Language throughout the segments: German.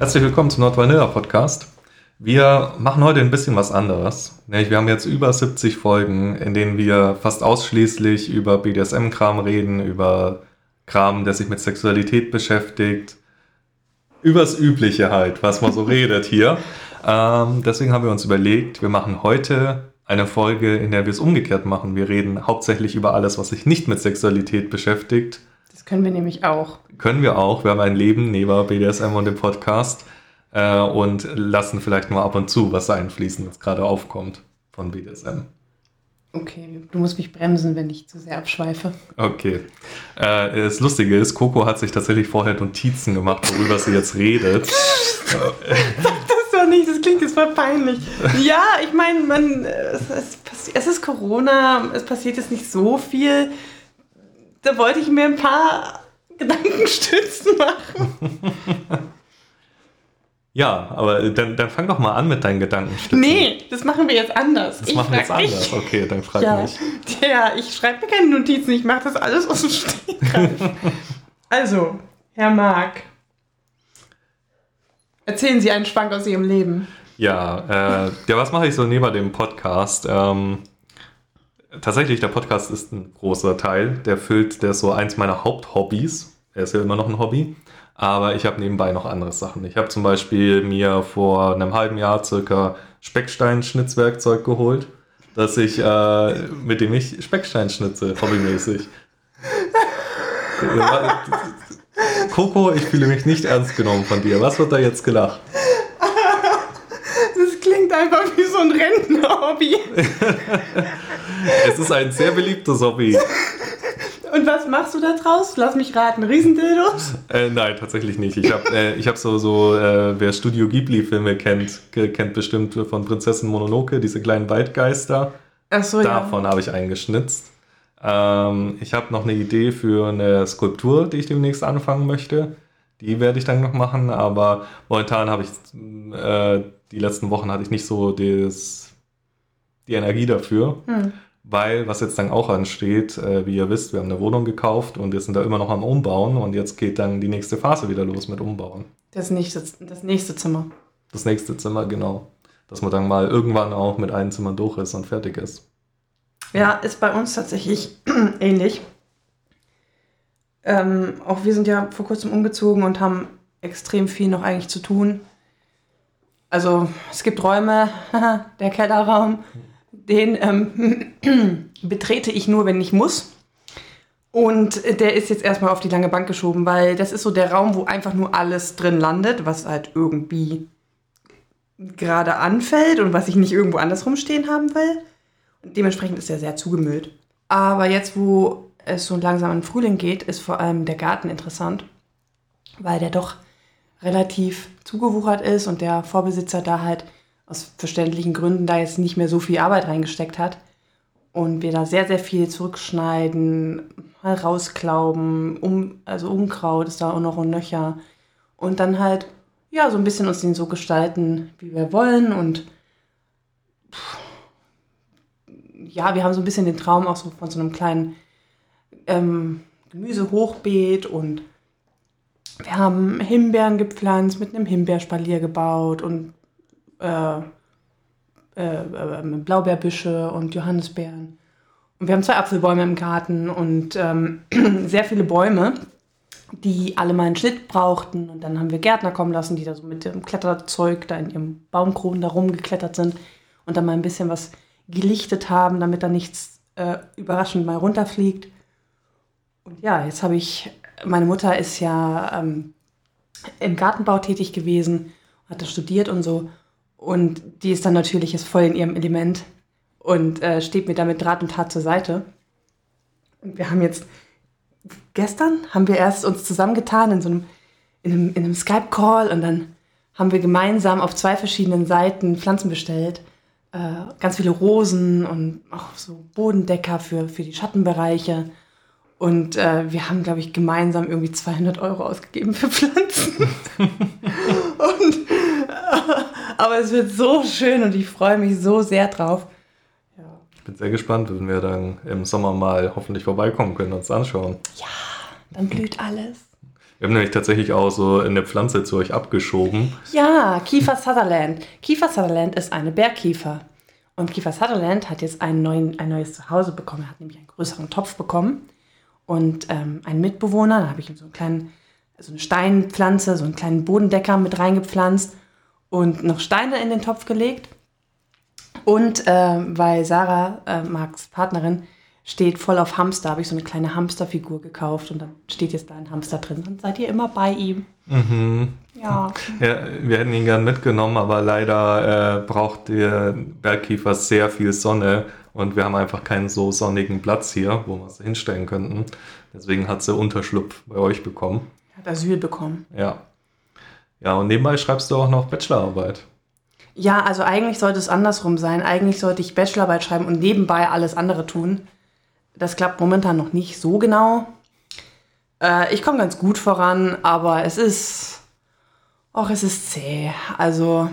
Herzlich willkommen zum Nord Vanilla Podcast. Wir machen heute ein bisschen was anderes. Wir haben jetzt über 70 Folgen, in denen wir fast ausschließlich über BDSM-Kram reden, über Kram, der sich mit Sexualität beschäftigt, übers Übliche halt, was man so redet hier. Ähm, deswegen haben wir uns überlegt, wir machen heute eine Folge, in der wir es umgekehrt machen. Wir reden hauptsächlich über alles, was sich nicht mit Sexualität beschäftigt. Das können wir nämlich auch. Können wir auch. Wir haben ein Leben neben BDSM und dem Podcast äh, und lassen vielleicht mal ab und zu was einfließen, was gerade aufkommt von BDSM. Okay, du musst mich bremsen, wenn ich zu sehr abschweife. Okay. Äh, das Lustige ist, Coco hat sich tatsächlich vorher Notizen gemacht, worüber sie jetzt redet. doch nicht, das klingt jetzt voll peinlich. Ja, ich meine, man, es, es, es, ist Corona, es passiert jetzt nicht so viel. Da wollte ich mir ein paar Gedankenstützen machen. Ja, aber dann, dann fang doch mal an mit deinen Gedankenstützen. Nee, das machen wir jetzt anders. Das ich machen wir jetzt anders. Ich. Okay, dann frag ja. mich. Ja, ich schreibe mir keine Notizen, ich mache das alles aus dem Stegreif. also, Herr Marc, Erzählen Sie einen Schwank aus Ihrem Leben. Ja, äh, ja was mache ich so neben dem Podcast? Ähm, tatsächlich, der Podcast ist ein großer Teil. Der füllt, der ist so eins meiner Haupthobbys. Er ist ja immer noch ein Hobby. Aber ich habe nebenbei noch andere Sachen. Ich habe zum Beispiel mir vor einem halben Jahr circa Specksteinschnitzwerkzeug geholt, dass ich, äh, mit dem ich Speckstein schnitze, hobbymäßig. Coco, ich fühle mich nicht ernst genommen von dir. Was wird da jetzt gelacht? Das klingt einfach wie so ein Rentner-Hobby. es ist ein sehr beliebtes Hobby. Und was machst du da draus? Lass mich raten, Riesendildos? Äh, nein, tatsächlich nicht. Ich habe äh, hab so, so äh, wer Studio Ghibli-Filme kennt, kennt bestimmt von Prinzessin Mononoke, diese kleinen Waldgeister. Ach so, Davon ja. habe ich eingeschnitzt. Ähm, ich habe noch eine Idee für eine Skulptur, die ich demnächst anfangen möchte. Die werde ich dann noch machen, aber momentan habe ich, äh, die letzten Wochen hatte ich nicht so des, die Energie dafür. Hm. Weil, was jetzt dann auch ansteht, äh, wie ihr wisst, wir haben eine Wohnung gekauft und wir sind da immer noch am Umbauen und jetzt geht dann die nächste Phase wieder los mit Umbauen. Das nächste, das nächste Zimmer. Das nächste Zimmer, genau. Dass man dann mal irgendwann auch mit einem Zimmer durch ist und fertig ist. Ja, ist bei uns tatsächlich ähnlich. Ähm, auch wir sind ja vor kurzem umgezogen und haben extrem viel noch eigentlich zu tun. Also es gibt Räume, der Kellerraum, den ähm, betrete ich nur, wenn ich muss. Und der ist jetzt erstmal auf die lange Bank geschoben, weil das ist so der Raum, wo einfach nur alles drin landet, was halt irgendwie gerade anfällt und was ich nicht irgendwo andersrum stehen haben will. Dementsprechend ist er sehr zugemüllt. Aber jetzt, wo es so langsam in Frühling geht, ist vor allem der Garten interessant, weil der doch relativ zugewuchert ist und der Vorbesitzer da halt aus verständlichen Gründen da jetzt nicht mehr so viel Arbeit reingesteckt hat. Und wir da sehr, sehr viel zurückschneiden, mal rausklauben, um, also Unkraut ist da auch noch und nöcher. Und dann halt, ja, so ein bisschen uns den so gestalten, wie wir wollen und ja, wir haben so ein bisschen den Traum auch so von so einem kleinen ähm, Gemüsehochbeet und wir haben Himbeeren gepflanzt, mit einem Himbeerspalier gebaut und äh, äh, äh, Blaubeerbüsche und Johannisbeeren. Und wir haben zwei Apfelbäume im Garten und ähm, sehr viele Bäume, die alle mal einen Schnitt brauchten. Und dann haben wir Gärtner kommen lassen, die da so mit dem Kletterzeug da in ihrem Baumkronen da rumgeklettert sind und dann mal ein bisschen was gelichtet haben, damit da nichts äh, überraschend mal runterfliegt. Und ja, jetzt habe ich, meine Mutter ist ja ähm, im Gartenbau tätig gewesen, hat da studiert und so. Und die ist dann natürlich jetzt voll in ihrem Element und äh, steht mir damit Draht und Tat zur Seite. Und wir haben jetzt, gestern haben wir erst uns zusammengetan in so einem, in einem, in einem Skype-Call und dann haben wir gemeinsam auf zwei verschiedenen Seiten Pflanzen bestellt äh, ganz viele Rosen und auch so Bodendecker für, für die Schattenbereiche. Und äh, wir haben, glaube ich, gemeinsam irgendwie 200 Euro ausgegeben für Pflanzen. aber es wird so schön und ich freue mich so sehr drauf. Ja. Ich bin sehr gespannt, wenn wir dann im Sommer mal hoffentlich vorbeikommen können und uns anschauen. Ja, dann blüht alles. Wir haben nämlich tatsächlich auch so eine Pflanze zu euch abgeschoben. Ja, Kiefer Sutherland. Kiefer Sutherland ist eine Bergkiefer. Und Kiefer Sutherland hat jetzt einen neuen, ein neues Zuhause bekommen. Er hat nämlich einen größeren Topf bekommen. Und ähm, ein Mitbewohner, da habe ich ihm so einen kleinen, so eine Steinpflanze, so einen kleinen Bodendecker mit reingepflanzt und noch Steine in den Topf gelegt. Und äh, weil Sarah, äh, Marks Partnerin, steht voll auf Hamster, habe ich so eine kleine Hamsterfigur gekauft und dann steht jetzt da ein Hamster drin. Dann seid ihr immer bei ihm. Mhm. Ja. Ja, wir hätten ihn gern mitgenommen, aber leider äh, braucht der Bergkiefer sehr viel Sonne und wir haben einfach keinen so sonnigen Platz hier, wo wir es hinstellen könnten. Deswegen hat sie Unterschlupf bei euch bekommen. Hat Asyl bekommen. Ja. Ja, und nebenbei schreibst du auch noch Bachelorarbeit. Ja, also eigentlich sollte es andersrum sein. Eigentlich sollte ich Bachelorarbeit schreiben und nebenbei alles andere tun. Das klappt momentan noch nicht so genau. Äh, ich komme ganz gut voran, aber es ist. Och, es ist zäh. Also,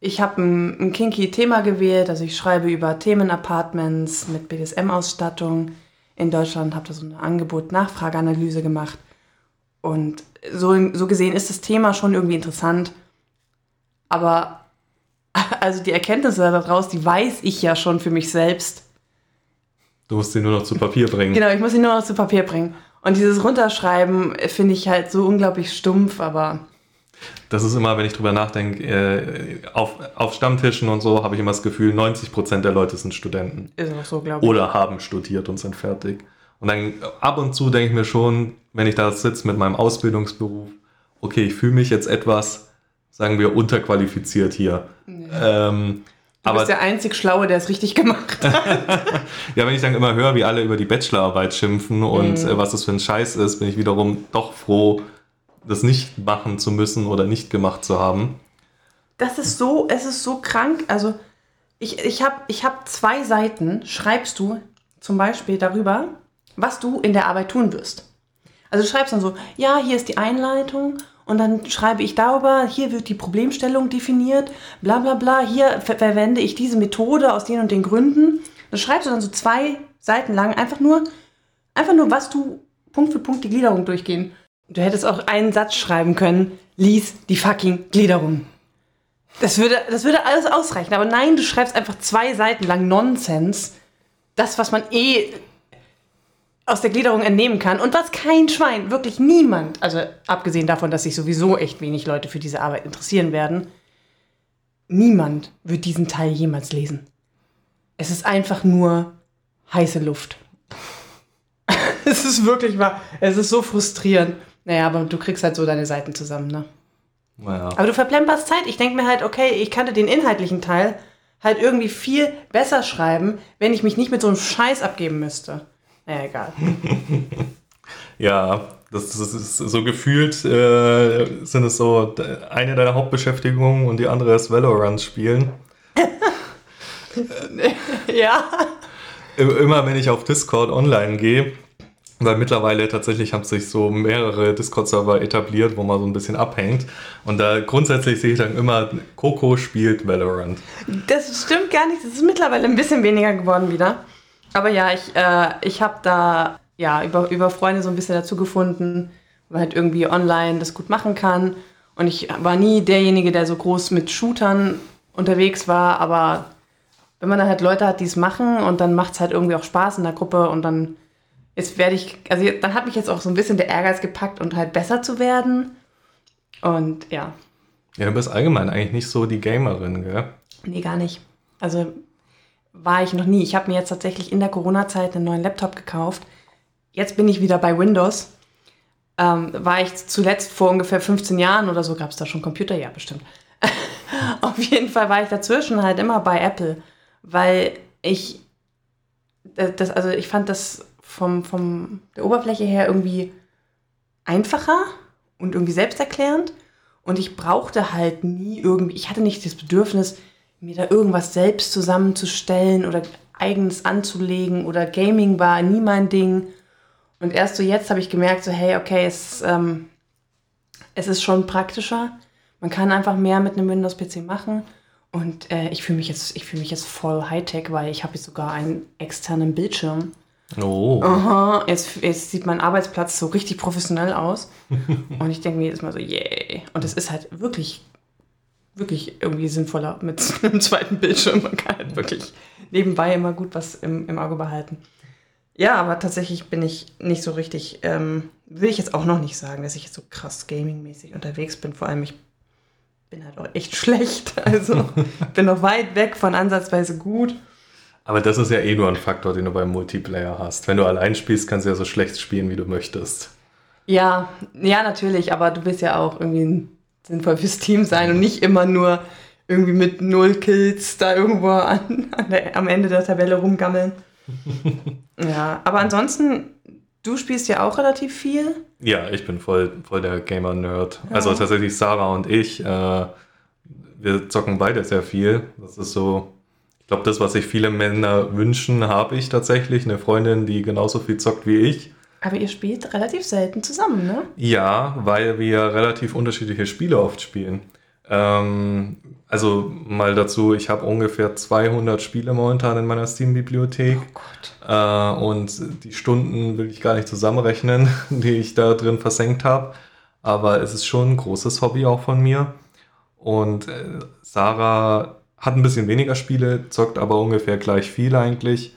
ich habe ein, ein kinky Thema gewählt. Also, ich schreibe über Themenapartments mit BDSM-Ausstattung in Deutschland, habe da so eine Angebot-Nachfrageanalyse gemacht. Und so, so gesehen ist das Thema schon irgendwie interessant. Aber also die Erkenntnisse daraus, die weiß ich ja schon für mich selbst. Du musst sie nur noch zu Papier bringen. Genau, ich muss sie nur noch zu Papier bringen. Und dieses Runterschreiben äh, finde ich halt so unglaublich stumpf, aber Das ist immer, wenn ich drüber nachdenke, äh, auf, auf Stammtischen und so habe ich immer das Gefühl, 90% der Leute sind Studenten. ist auch so, glaube ich. oder haben studiert und sind fertig. Und dann ab und zu denke ich mir schon, wenn ich da sitze mit meinem Ausbildungsberuf, okay, ich fühle mich jetzt etwas, sagen wir, unterqualifiziert hier. Ähm, Du aber bist der einzig Schlaue, der es richtig gemacht hat. ja, wenn ich dann immer höre, wie alle über die Bachelorarbeit schimpfen und Mhm. äh, was das für ein Scheiß ist, bin ich wiederum doch froh, das nicht machen zu müssen oder nicht gemacht zu haben. Das ist so, es ist so krank. Also, ich, ich habe ich hab zwei Seiten, schreibst du zum Beispiel darüber, was du in der Arbeit tun wirst. Also, du schreibst dann so, ja, hier ist die Einleitung und dann schreibe ich darüber, hier wird die Problemstellung definiert, bla bla bla, hier ver verwende ich diese Methode aus den und den Gründen. Das schreibst du dann so zwei Seiten lang, einfach nur, einfach nur, was du Punkt für Punkt die Gliederung durchgehen. Du hättest auch einen Satz schreiben können, lies die fucking Gliederung. Das würde, das würde alles ausreichen. Aber nein, du schreibst einfach zwei Seiten lang Nonsens. Das, was man eh aus der Gliederung entnehmen kann. Und was kein Schwein, wirklich niemand, also abgesehen davon, dass sich sowieso echt wenig Leute für diese Arbeit interessieren werden, niemand wird diesen Teil jemals lesen. Es ist einfach nur heiße Luft. es ist wirklich wahr. Es ist so frustrierend. Naja, aber du kriegst halt so deine Seiten zusammen, ne? Naja. Aber du verplemperst Zeit. Ich denke mir halt, okay, ich könnte den inhaltlichen Teil halt irgendwie viel besser schreiben, wenn ich mich nicht mit so einem Scheiß abgeben müsste. Naja, egal. Ja, das, das ist so gefühlt, äh, sind es so eine deiner Hauptbeschäftigungen und die andere ist Valorant spielen. ja. Immer wenn ich auf Discord online gehe, weil mittlerweile tatsächlich haben sich so mehrere Discord-Server etabliert, wo man so ein bisschen abhängt. Und da grundsätzlich sehe ich dann immer, Coco spielt Valorant. Das stimmt gar nicht. Das ist mittlerweile ein bisschen weniger geworden wieder. Aber ja, ich, äh, ich habe da ja über, über Freunde so ein bisschen dazu gefunden, weil halt irgendwie online das gut machen kann. Und ich war nie derjenige, der so groß mit Shootern unterwegs war, aber wenn man dann halt Leute hat, die es machen und dann macht es halt irgendwie auch Spaß in der Gruppe und dann jetzt werde ich, also dann hat mich jetzt auch so ein bisschen der Ehrgeiz gepackt und halt besser zu werden. Und ja, Ja, du bist allgemein eigentlich nicht so die Gamerin, gell? Nee, gar nicht. Also war ich noch nie. Ich habe mir jetzt tatsächlich in der Corona-Zeit einen neuen Laptop gekauft. Jetzt bin ich wieder bei Windows. Ähm, war ich zuletzt vor ungefähr 15 Jahren oder so, gab es da schon Computer? Ja, bestimmt. Auf jeden Fall war ich dazwischen halt immer bei Apple, weil ich äh, das, also ich fand das vom, vom der Oberfläche her irgendwie einfacher und irgendwie selbsterklärend. Und ich brauchte halt nie irgendwie, ich hatte nicht das Bedürfnis, mir da irgendwas selbst zusammenzustellen oder eigenes anzulegen oder Gaming war nie mein Ding. Und erst so jetzt habe ich gemerkt, so hey, okay, es, ähm, es ist schon praktischer. Man kann einfach mehr mit einem Windows-PC machen. Und äh, ich fühle mich, jetzt- ich fühl mich jetzt voll Hightech, weil ich habe jetzt sogar einen externen Bildschirm. Oh. Aha, jetzt, jetzt sieht mein Arbeitsplatz so richtig professionell aus. Und ich denke mir jedes Mal so, yay. Und es ist halt wirklich, wirklich irgendwie sinnvoller mit einem zweiten Bildschirm. Man kann halt wirklich nebenbei immer gut was im, im Auge behalten. Ja, aber tatsächlich bin ich nicht so richtig, ähm, will ich jetzt auch noch nicht sagen, dass ich jetzt so krass gaming-mäßig unterwegs bin. Vor allem, ich bin halt auch echt schlecht. Also bin noch weit weg von ansatzweise gut. Aber das ist ja eh nur ein Faktor, den du beim Multiplayer hast. Wenn du allein spielst, kannst du ja so schlecht spielen, wie du möchtest. Ja, ja, natürlich, aber du willst ja auch irgendwie sinnvoll fürs Team sein und nicht immer nur irgendwie mit null Kills da irgendwo an, an der, am Ende der Tabelle rumgammeln. ja, aber ansonsten, du spielst ja auch relativ viel. Ja, ich bin voll, voll der Gamer-Nerd. Ja. Also tatsächlich Sarah und ich, äh, wir zocken beide sehr viel. Das ist so, ich glaube, das, was sich viele Männer wünschen, habe ich tatsächlich. Eine Freundin, die genauso viel zockt wie ich. Aber ihr spielt relativ selten zusammen, ne? Ja, weil wir relativ unterschiedliche Spiele oft spielen. Ähm, also mal dazu, ich habe ungefähr 200 Spiele momentan in meiner Steam-Bibliothek. Oh Gott. Äh, und die Stunden will ich gar nicht zusammenrechnen, die ich da drin versenkt habe. Aber es ist schon ein großes Hobby auch von mir. Und äh, Sarah hat ein bisschen weniger Spiele, zockt aber ungefähr gleich viel eigentlich.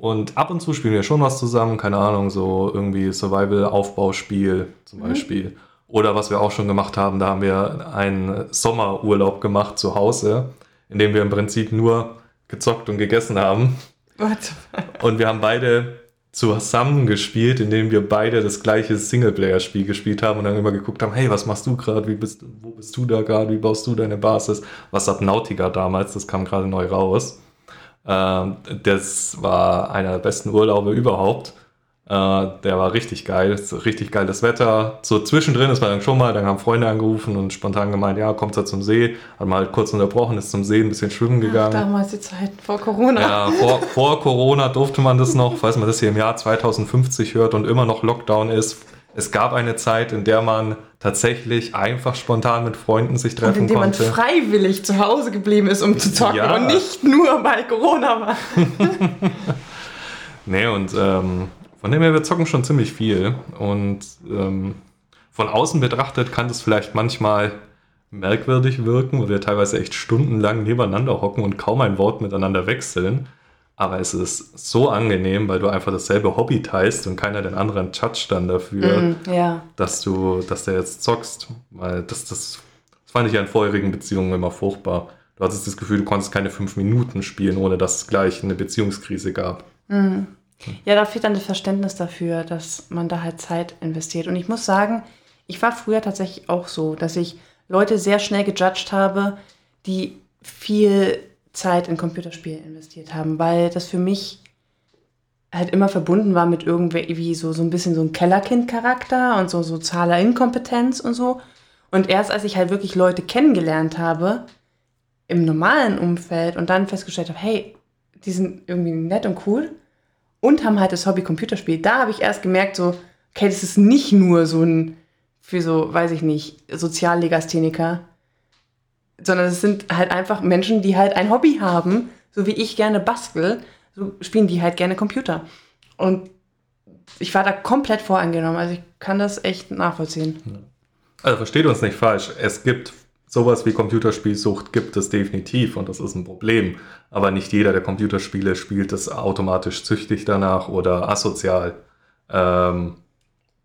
Und ab und zu spielen wir schon was zusammen, keine Ahnung, so irgendwie Survival-Aufbauspiel zum mhm. Beispiel. Oder was wir auch schon gemacht haben, da haben wir einen Sommerurlaub gemacht zu Hause, in dem wir im Prinzip nur gezockt und gegessen haben. What? Und wir haben beide zusammen gespielt, indem wir beide das gleiche Singleplayer-Spiel gespielt haben und dann immer geguckt haben, hey, was machst du gerade, wo bist du da gerade, wie baust du deine Basis? Was hat Nautica damals, das kam gerade neu raus. Ähm, das war einer der besten Urlaube überhaupt. Äh, der war richtig geil, richtig geiles Wetter. So zwischendrin ist man dann schon mal, dann haben Freunde angerufen und spontan gemeint, ja, kommt da zum See. Hat mal halt kurz unterbrochen, ist zum See ein bisschen schwimmen gegangen. Ach, damals die Zeit vor Corona. Ja, vor, vor Corona durfte man das noch, falls man das hier im Jahr 2050 hört und immer noch Lockdown ist. Es gab eine Zeit, in der man tatsächlich einfach spontan mit Freunden sich treffen und in konnte. man freiwillig zu Hause geblieben ist, um zu zocken ja. und nicht nur weil Corona war. nee, und ähm, von dem her, wir zocken schon ziemlich viel. Und ähm, von außen betrachtet kann das vielleicht manchmal merkwürdig wirken, weil wir teilweise echt stundenlang nebeneinander hocken und kaum ein Wort miteinander wechseln. Aber es ist so angenehm, weil du einfach dasselbe Hobby teilst und keiner den anderen toucht dann dafür, mm, ja. dass du, dass der jetzt zockst. Weil das, das, das fand ich ja in vorherigen Beziehungen immer furchtbar. Du hattest das Gefühl, du konntest keine fünf Minuten spielen, ohne dass es gleich eine Beziehungskrise gab. Mm. Ja, da fehlt dann das Verständnis dafür, dass man da halt Zeit investiert. Und ich muss sagen, ich war früher tatsächlich auch so, dass ich Leute sehr schnell gejudged habe, die viel Zeit in Computerspiele investiert haben, weil das für mich halt immer verbunden war mit irgendwie so, so ein bisschen so ein Kellerkind-Charakter und so sozialer Inkompetenz und so. Und erst als ich halt wirklich Leute kennengelernt habe, im normalen Umfeld und dann festgestellt habe, hey, die sind irgendwie nett und cool, und haben halt das Hobby Computerspiel. Da habe ich erst gemerkt, so, okay, das ist nicht nur so ein, für so, weiß ich nicht, Soziallegastheniker, sondern es sind halt einfach Menschen, die halt ein Hobby haben, so wie ich gerne bastel, so spielen die halt gerne Computer. Und ich war da komplett voreingenommen, also ich kann das echt nachvollziehen. Also versteht uns nicht falsch, es gibt sowas wie Computerspielsucht gibt es definitiv und das ist ein Problem. Aber nicht jeder, der Computerspiele spielt, ist automatisch züchtig danach oder asozial. Ähm,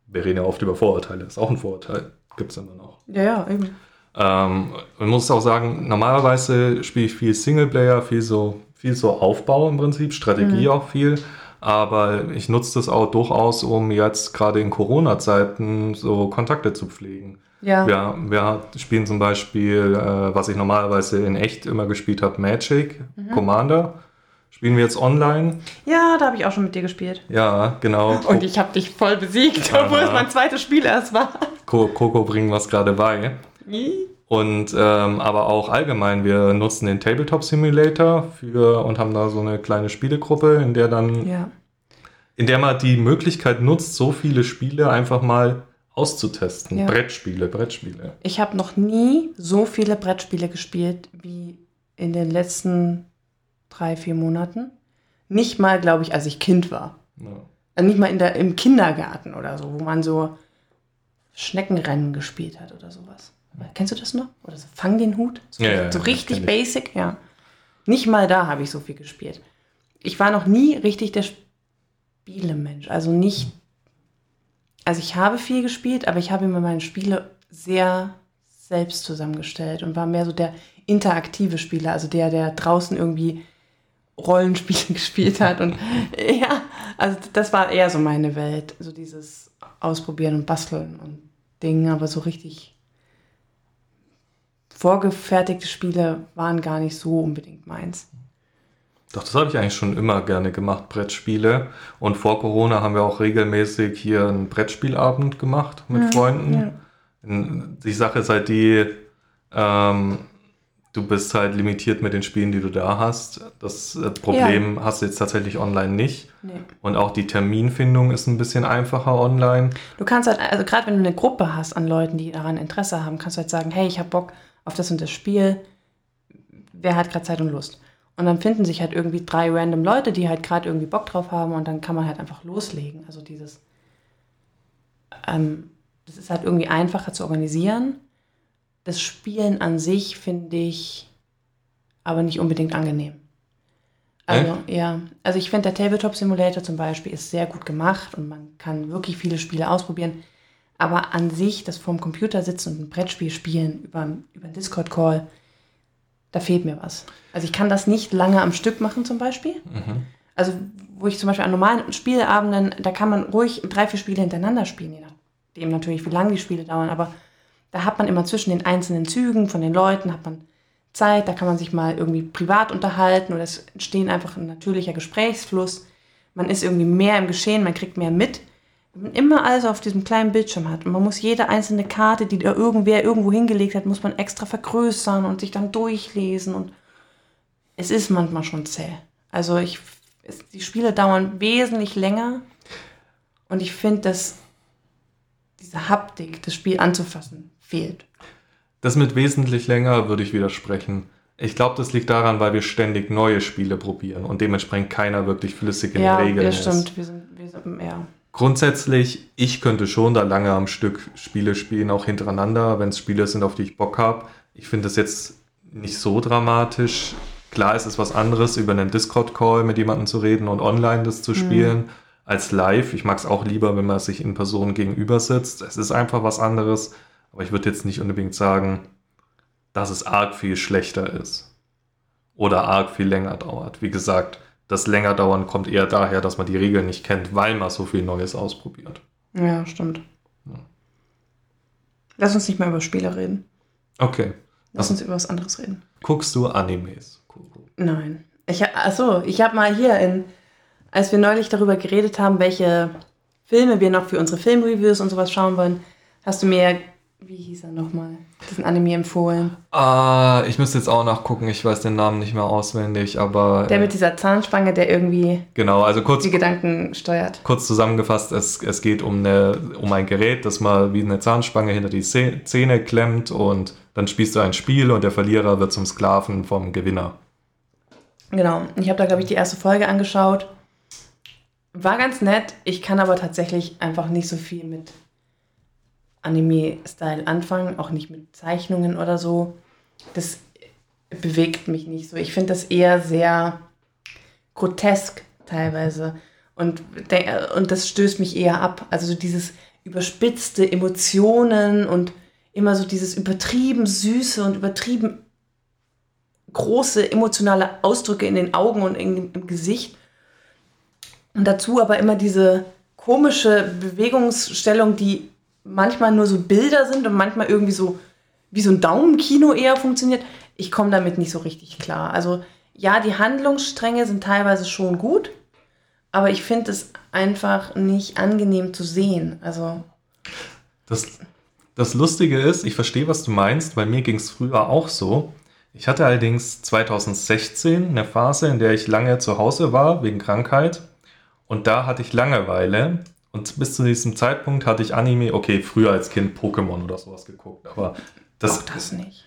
wir reden ja oft über Vorurteile. Das ist auch ein Vorurteil. Gibt es immer noch. Ja, ja, eben. Ähm, man muss auch sagen, normalerweise spiele ich viel Singleplayer, viel so, viel so Aufbau im Prinzip, Strategie mhm. auch viel. Aber ich nutze das auch durchaus, um jetzt gerade in Corona-Zeiten so Kontakte zu pflegen. Ja. Wir, wir spielen zum Beispiel, äh, was ich normalerweise in echt immer gespielt habe, Magic, mhm. Commander. Spielen wir jetzt online? Ja, da habe ich auch schon mit dir gespielt. Ja, genau. Und ich habe dich voll besiegt, obwohl es mein zweites Spiel erst war. Coco bringen was gerade bei. Und ähm, aber auch allgemein, wir nutzen den Tabletop Simulator für und haben da so eine kleine Spielegruppe, in der dann, ja. in der man die Möglichkeit nutzt, so viele Spiele einfach mal auszutesten. Ja. Brettspiele, Brettspiele. Ich habe noch nie so viele Brettspiele gespielt wie in den letzten drei, vier Monaten. Nicht mal, glaube ich, als ich Kind war. Ja. Also nicht mal in der, im Kindergarten oder so, wo man so Schneckenrennen gespielt hat oder sowas. Kennst du das noch? Oder so Fang den Hut? So, Ja, so ja, richtig basic, ja. Nicht mal da habe ich so viel gespielt. Ich war noch nie richtig der Spielemensch. Also nicht. Also ich habe viel gespielt, aber ich habe mir meine Spiele sehr selbst zusammengestellt und war mehr so der interaktive Spieler, also der, der draußen irgendwie Rollenspiele gespielt hat. Und ja, also das war eher so meine Welt. So dieses Ausprobieren und Basteln und Dingen, aber so richtig vorgefertigte Spiele waren gar nicht so unbedingt meins. Doch, das habe ich eigentlich schon immer gerne gemacht, Brettspiele. Und vor Corona haben wir auch regelmäßig hier einen Brettspielabend gemacht mit Freunden. ja. Die Sache ist halt die, ähm, du bist halt limitiert mit den Spielen, die du da hast. Das äh, Problem hast du jetzt tatsächlich online nicht. Nee. Und auch die Terminfindung ist ein bisschen einfacher online. Du kannst halt, also gerade wenn du eine Gruppe hast an Leuten, die daran Interesse haben, kannst du halt sagen, hey, ich habe Bock auf das und das Spiel. Wer hat gerade Zeit und Lust? Und dann finden sich halt irgendwie drei random Leute, die halt gerade irgendwie Bock drauf haben und dann kann man halt einfach loslegen. Also dieses, ähm, das ist halt irgendwie einfacher zu organisieren. Das Spielen an sich finde ich aber nicht unbedingt angenehm. Also, ja. Also ich finde, der Tabletop Simulator zum Beispiel ist sehr gut gemacht und man kann wirklich viele Spiele ausprobieren. Aber an sich, das vorm Computer sitzen und ein Brettspiel spielen über, über einen Discord-Call, da fehlt mir was. Also ich kann das nicht lange am Stück machen zum Beispiel. Also wo ich zum Beispiel an normalen Spielabenden, da kann man ruhig drei, vier Spiele hintereinander spielen, je nachdem natürlich, wie lange die Spiele dauern. Aber da hat man immer zwischen den einzelnen Zügen von den Leuten, hat man Zeit, da kann man sich mal irgendwie privat unterhalten oder es entstehen einfach ein natürlicher Gesprächsfluss. Man ist irgendwie mehr im Geschehen, man kriegt mehr mit. Man immer alles auf diesem kleinen Bildschirm hat und man muss jede einzelne Karte, die da irgendwer irgendwo hingelegt hat, muss man extra vergrößern und sich dann durchlesen und es ist manchmal schon zäh. Also ich, es, die Spiele dauern wesentlich länger und ich finde, dass diese Haptik, das Spiel anzufassen, fehlt. Das mit wesentlich länger würde ich widersprechen. Ich glaube, das liegt daran, weil wir ständig neue Spiele probieren und dementsprechend keiner wirklich flüssig in ja, den Regeln das ist. stimmt. Wir sind, wir sind, ja. Grundsätzlich, ich könnte schon da lange am Stück Spiele spielen, auch hintereinander, wenn es Spiele sind, auf die ich Bock habe. Ich finde das jetzt nicht so dramatisch. Klar, es ist was anderes, über einen Discord-Call mit jemandem zu reden und online das zu spielen, als live. Ich mag es auch lieber, wenn man sich in Person gegenüber sitzt. Es ist einfach was anderes. Aber ich würde jetzt nicht unbedingt sagen, dass es arg viel schlechter ist. Oder arg viel länger dauert. Wie gesagt, das länger dauern kommt eher daher, dass man die Regeln nicht kennt, weil man so viel Neues ausprobiert. Ja, stimmt. Lass uns nicht mehr über Spiele reden. Okay. Lass uns über was anderes reden. Guckst du Animes? Nein. Ich, achso, ich habe mal hier in, als wir neulich darüber geredet haben, welche Filme wir noch für unsere Filmreviews und sowas schauen wollen, hast du mir, wie hieß er nochmal, diesen Anime empfohlen. Ah, ich müsste jetzt auch nachgucken. Ich weiß den Namen nicht mehr auswendig, aber Der äh, mit dieser Zahnspange, der irgendwie genau. Also kurz, die Gedanken steuert. kurz zusammengefasst: Es, es geht um eine, um ein Gerät, das mal wie eine Zahnspange hinter die Zäh- Zähne klemmt und dann spielst du ein Spiel und der Verlierer wird zum Sklaven vom Gewinner. Genau. Ich habe da, glaube ich, die erste Folge angeschaut. War ganz nett. Ich kann aber tatsächlich einfach nicht so viel mit Anime-Style anfangen, auch nicht mit Zeichnungen oder so. Das bewegt mich nicht so. Ich finde das eher sehr grotesk teilweise. Und, und das stößt mich eher ab. Also so dieses überspitzte Emotionen und immer so dieses übertrieben Süße und übertrieben große emotionale Ausdrücke in den Augen und in, im Gesicht. Und dazu aber immer diese komische Bewegungsstellung, die manchmal nur so Bilder sind und manchmal irgendwie so wie so ein Daumenkino eher funktioniert. Ich komme damit nicht so richtig klar. Also ja, die Handlungsstränge sind teilweise schon gut, aber ich finde es einfach nicht angenehm zu sehen. Also Das, das Lustige ist, ich verstehe, was du meinst, weil mir ging es früher auch so. Ich hatte allerdings 2016 eine Phase, in der ich lange zu Hause war, wegen Krankheit. Und da hatte ich Langeweile. Und bis zu diesem Zeitpunkt hatte ich Anime, okay, früher als Kind Pokémon oder sowas geguckt. Aber das, auch das nicht.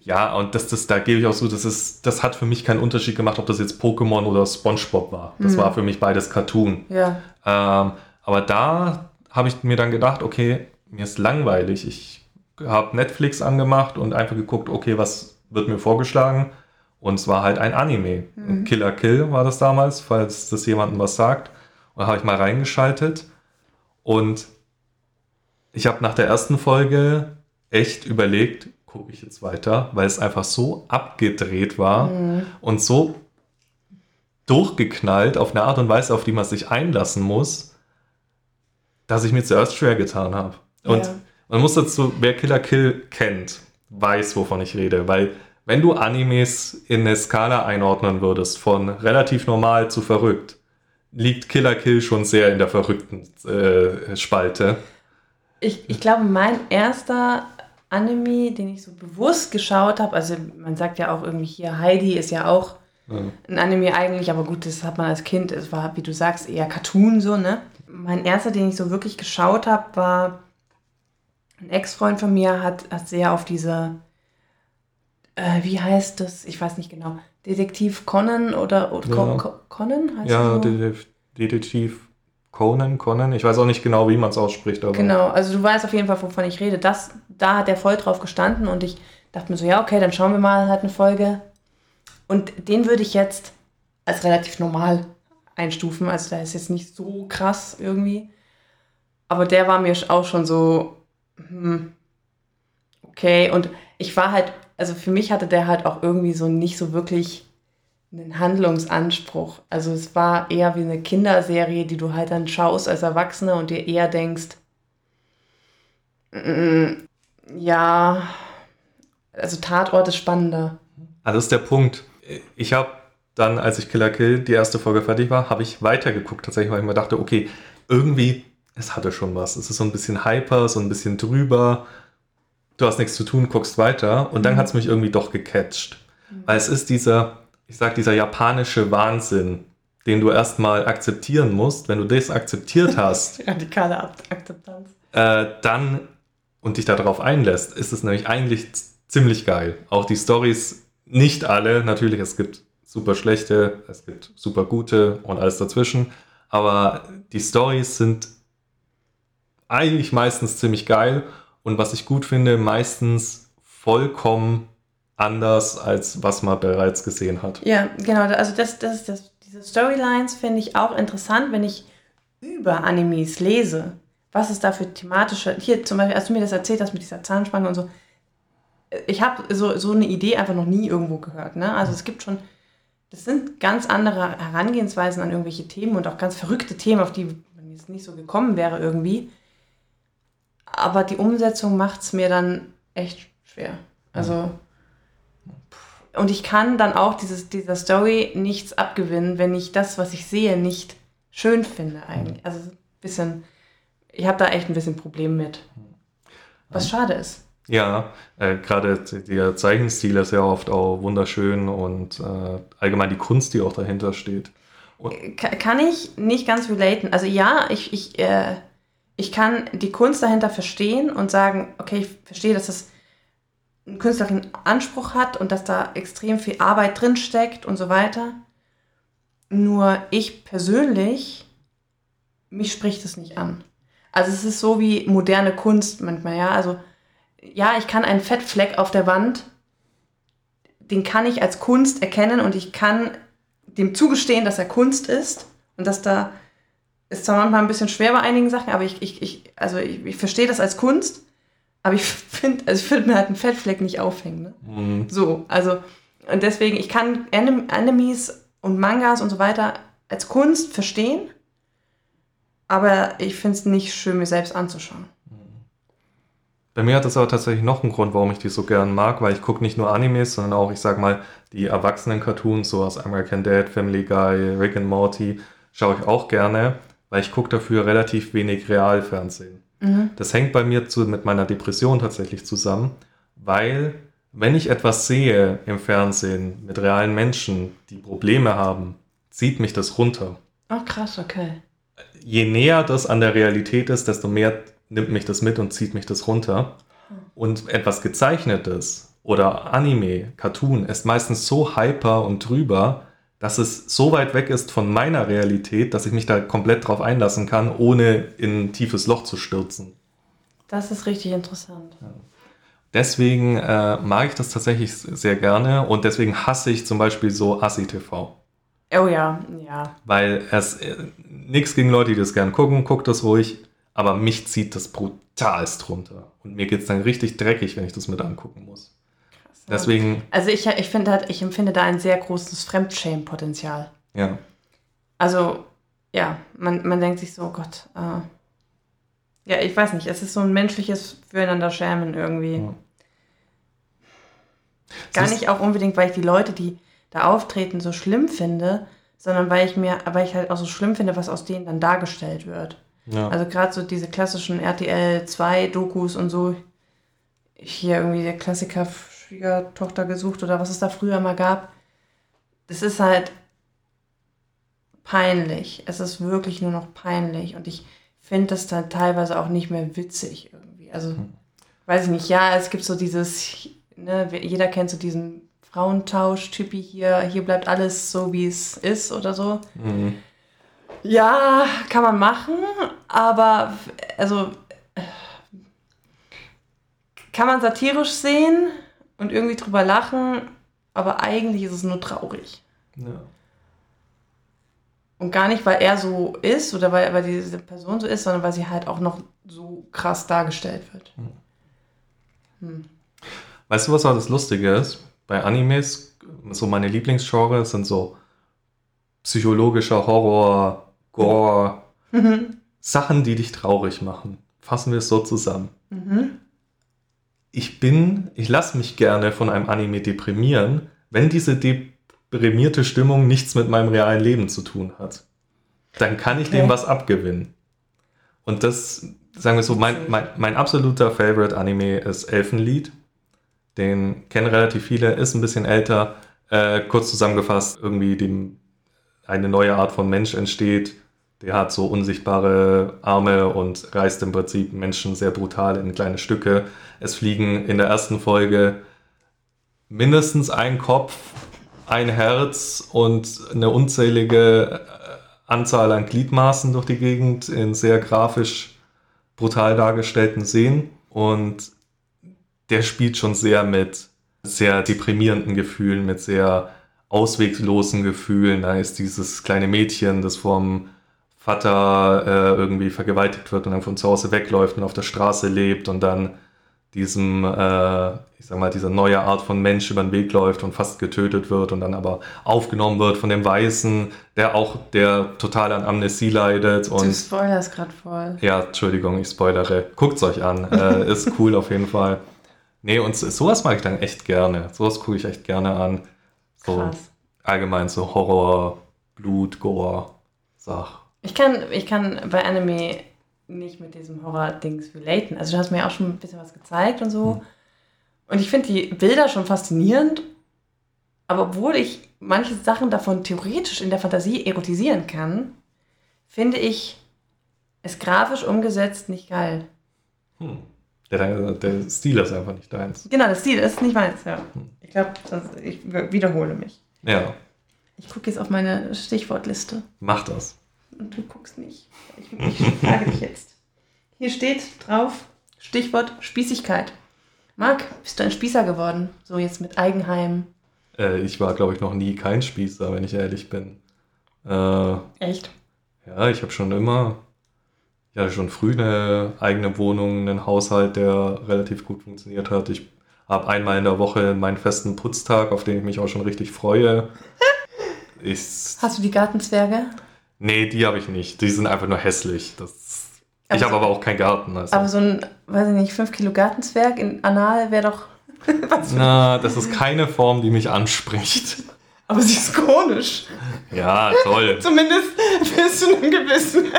Ja, und das, das, da gebe ich auch so, das, ist, das hat für mich keinen Unterschied gemacht, ob das jetzt Pokémon oder SpongeBob war. Das war für mich beides Cartoon. Ja. Ähm, aber da habe ich mir dann gedacht, okay, mir ist langweilig. Ich habe Netflix angemacht und einfach geguckt, okay, was wird mir vorgeschlagen? Und es war halt ein Anime. Killer Kill war das damals, falls das jemandem was sagt. Und da habe ich mal reingeschaltet. Und ich habe nach der ersten Folge echt überlegt, gucke ich jetzt weiter, weil es einfach so abgedreht war und so durchgeknallt auf eine Art und Weise, auf die man sich einlassen muss, dass ich mir zuerst schwer getan habe. Und Ja. man muss dazu, wer Killer Kill kennt, weiß, wovon ich rede, weil wenn du Animes in eine Skala einordnen würdest, von relativ normal zu verrückt, liegt Killer Kill schon sehr in der verrückten äh, Spalte. Ich, ich glaube, mein erster Anime, den ich so bewusst geschaut habe, also man sagt ja auch irgendwie hier, Heidi ist ja auch Ja. ein Anime eigentlich, aber gut, das hat man als Kind, es war, wie du sagst, eher Cartoon so, ne? Mein erster, den ich so wirklich geschaut habe, war ein Ex-Freund von mir, hat, hat sehr auf diese, äh, wie heißt das, ich weiß nicht genau, Detektiv Conan oder, oder Ja. Co Co Conan heißt Ja? Detektiv- Detektiv Conan, Conan, ich weiß auch nicht genau, wie man es ausspricht, aber Genau, also du weißt auf jeden Fall, wovon ich rede. Das, da hat er voll drauf gestanden und ich dachte mir so, ja, okay, dann schauen wir mal halt eine Folge. Und den würde ich jetzt als relativ normal einstufen. Also der ist jetzt nicht so krass irgendwie. Aber der war mir auch schon so, hm, okay. Und ich war halt, also für mich hatte der halt auch irgendwie so nicht so wirklich einen Handlungsanspruch. Also es war eher wie eine Kinderserie, die du halt dann schaust als Erwachsener und dir eher denkst, mm, ja, also Tatort ist spannender. Ah, das ist der Punkt. Ich habe dann, als ich Killer Kill die erste Folge fertig war, habe ich weitergeguckt tatsächlich, weil ich mir dachte, okay, irgendwie, es hatte schon was. Es ist so ein bisschen hyper, so ein bisschen drüber. Du hast nichts zu tun, guckst weiter und dann hat es mich irgendwie doch gecatcht. Weil es ist dieser, ich sag, dieser japanische Wahnsinn, den du erstmal akzeptieren musst. Wenn du das akzeptiert hast, Radikale Ak- Akzeptanz. äh, dann und dich darauf einlässt, ist es nämlich eigentlich ziemlich geil. Auch die Stories, nicht alle, natürlich, es gibt super schlechte, es gibt super gute und alles dazwischen, aber die Stories sind eigentlich meistens ziemlich geil und was ich gut finde, meistens vollkommen anders, als was man bereits gesehen hat. Ja, genau. Also das, das, das, diese Storylines finde ich auch interessant, wenn ich über Animes lese. Was ist da für thematische... Hier zum Beispiel, als du mir das erzählt hast mit dieser Zahnspange und so. Ich habe so, so eine Idee einfach noch nie irgendwo gehört. Ne? Also es gibt schon... Das sind ganz andere Herangehensweisen an irgendwelche Themen und auch ganz verrückte Themen, auf die man jetzt nicht so gekommen wäre irgendwie. Aber die Umsetzung macht es mir dann echt schwer. Also... Und ich kann dann auch dieses, dieser Story nichts abgewinnen, wenn ich das, was ich sehe, nicht schön finde eigentlich. Also ein bisschen, ich habe da echt ein bisschen Problem mit. Was schade ist. Ja, äh, gerade der Zeichenstil ist ja oft auch wunderschön und äh, allgemein die Kunst, die auch dahinter steht. Ka- Kann ich nicht ganz relaten. Also ja, ich, ich, äh, ich kann die Kunst dahinter verstehen und sagen, okay, ich verstehe, dass das einen künstlerischen Anspruch hat und dass da extrem viel Arbeit drin steckt und so weiter. Nur ich persönlich, mich spricht es nicht an. Also es ist so wie moderne Kunst manchmal, ja. Also ja, ich kann einen Fettfleck auf der Wand, den kann ich als Kunst erkennen und ich kann dem zugestehen, dass er Kunst ist und dass da ist zwar manchmal ein bisschen schwer bei einigen Sachen, aber ich, ich, ich also ich, ich verstehe das als Kunst, aber ich finde, also ich finde mir halt einen Fettfleck nicht aufhängen. Ne? Mhm. So, also und deswegen, ich kann Anim Animes und Mangas und so weiter als Kunst verstehen, aber ich finde es nicht schön, mir selbst anzuschauen. Bei mir hat das aber tatsächlich noch einen Grund, warum ich die so gern mag, weil ich gucke nicht nur Animes, sondern auch, ich sag mal, die erwachsenen Cartoons, so aus American Dad, Family Guy, Rick and Morty, schaue ich auch gerne, weil ich gucke dafür relativ wenig Realfernsehen. Das hängt bei mir zu, mit meiner Depression tatsächlich zusammen, weil wenn ich etwas sehe im Fernsehen mit realen Menschen, die Probleme haben, zieht mich das runter. Oh, krass, okay. Je näher das an der Realität ist, desto mehr nimmt mich das mit und zieht mich das runter. Und etwas Gezeichnetes oder Anime, Cartoon ist meistens so hyper und drüber, dass es so weit weg ist von meiner Realität, dass ich mich da komplett drauf einlassen kann, ohne in ein tiefes Loch zu stürzen. Das ist richtig interessant. Deswegen äh, mag ich das tatsächlich sehr gerne und deswegen hasse ich zum Beispiel so Assi-TV. Oh ja, ja. Weil es äh, nichts gegen Leute, die das gern gucken, guckt das ruhig, aber mich zieht das brutalst runter. Und mir geht es dann richtig dreckig, wenn ich das mit angucken muss. Deswegen, Also ich, ich, finde halt, ich empfinde da ein sehr großes Fremdschämen-Potenzial. ja. Also, ja, man, man denkt sich so, oh Gott, äh, ja, ich weiß nicht, es ist so ein menschliches Füreinander schämen irgendwie. Ja. Gar nicht auch unbedingt, weil ich die Leute, die da auftreten, so schlimm finde, sondern weil ich mir, weil ich halt auch so schlimm finde, was aus denen dann dargestellt wird. ja. Also gerade so diese klassischen RTL 2 Dokus und so. Hier irgendwie der Klassiker Schwiegertochter gesucht oder was es da früher mal gab. Das ist halt peinlich. Es ist wirklich nur noch peinlich und ich finde das dann teilweise auch nicht mehr witzig irgendwie. Also weiß ich nicht. Ja, es gibt so dieses, ne, jeder kennt so diesen Frauentausch-Typi hier. Hier bleibt alles so, wie es ist oder so. Mhm. Ja, kann man machen, aber also kann man satirisch sehen und irgendwie drüber lachen, aber eigentlich ist es nur traurig. ja. Und gar nicht, weil er so ist oder weil, weil diese Person so ist, sondern weil sie halt auch noch so krass dargestellt wird. Weißt du, was auch das Lustige ist? Bei Animes, so meine Lieblingsgenres sind so psychologischer Horror, Gore, Sachen, die dich traurig machen. Fassen wir es so zusammen. Ich bin, ich lasse mich gerne von einem Anime deprimieren, wenn diese deprimierte Stimmung nichts mit meinem realen Leben zu tun hat. Dann kann ich Okay. dem was abgewinnen. Und das, sagen wir so, mein, mein, mein absoluter Favorite Anime ist Elfenlied. Den kennen relativ viele, ist ein bisschen älter. Äh, kurz zusammengefasst, irgendwie dem, eine neue Art von Mensch entsteht. Der hat so unsichtbare Arme und reißt im Prinzip Menschen sehr brutal in kleine Stücke. Es fliegen in der ersten Folge mindestens ein Kopf, ein Herz und eine unzählige äh, Anzahl an Gliedmaßen durch die Gegend in sehr grafisch brutal dargestellten Szenen. Und der spielt schon sehr mit sehr deprimierenden Gefühlen, mit sehr ausweglosen Gefühlen. Da ist dieses kleine Mädchen, das vom Vater äh, irgendwie vergewaltigt wird und dann von zu Hause wegläuft und auf der Straße lebt und dann diesem, äh, ich sag mal, dieser neue Art von Mensch über den Weg läuft und fast getötet wird und dann aber aufgenommen wird von dem Weißen, der auch, der total an Amnesie leidet du und spoilerst gerade voll. ja, Entschuldigung, ich spoilere. Guckt's euch an. Äh, ist cool auf jeden Fall. Nee, und so- sowas mag ich dann echt gerne. Sowas gucke ich echt gerne an. So Krass. allgemein so Horror, Blut, Gore, Sach. Ich kann, ich kann bei Anime nicht mit diesem Horror-Dings relaten. Also du hast mir auch schon ein bisschen was gezeigt und so. Und ich finde die Bilder schon faszinierend. Aber obwohl ich manche Sachen davon theoretisch in der Fantasie erotisieren kann, finde ich es grafisch umgesetzt nicht geil. Hm. Der, der Stil ist einfach nicht deins. Genau, das Stil ist nicht meins, ja. Ich glaube, ich wiederhole mich. Ja, Ich gucke jetzt auf meine Stichwortliste. mach das. Und du guckst nicht. Ich, ich frage dich jetzt. Hier steht drauf Stichwort Spießigkeit. Marc, bist du ein Spießer geworden? So jetzt mit Eigenheim. Äh, ich war, glaube ich, noch nie kein Spießer, wenn ich ehrlich bin. Äh, Echt? ja, ich habe schon immer, ich hatte schon früh eine eigene Wohnung, einen Haushalt, der relativ gut funktioniert hat. Ich habe einmal in der Woche meinen festen Putztag, auf den ich mich auch schon richtig freue. Ich, Hast du die Gartenzwerge? Nee, die habe ich nicht. Die sind einfach nur hässlich. Das, ich habe so- aber auch keinen Garten. Also. Aber so ein, weiß ich nicht, 5 Kilo Gartenzwerg in Anal wäre doch. Na, das ist keine Form, die mich anspricht. Aber sie ist chronisch. Ja, toll. Zumindest bis zu einem gewissen.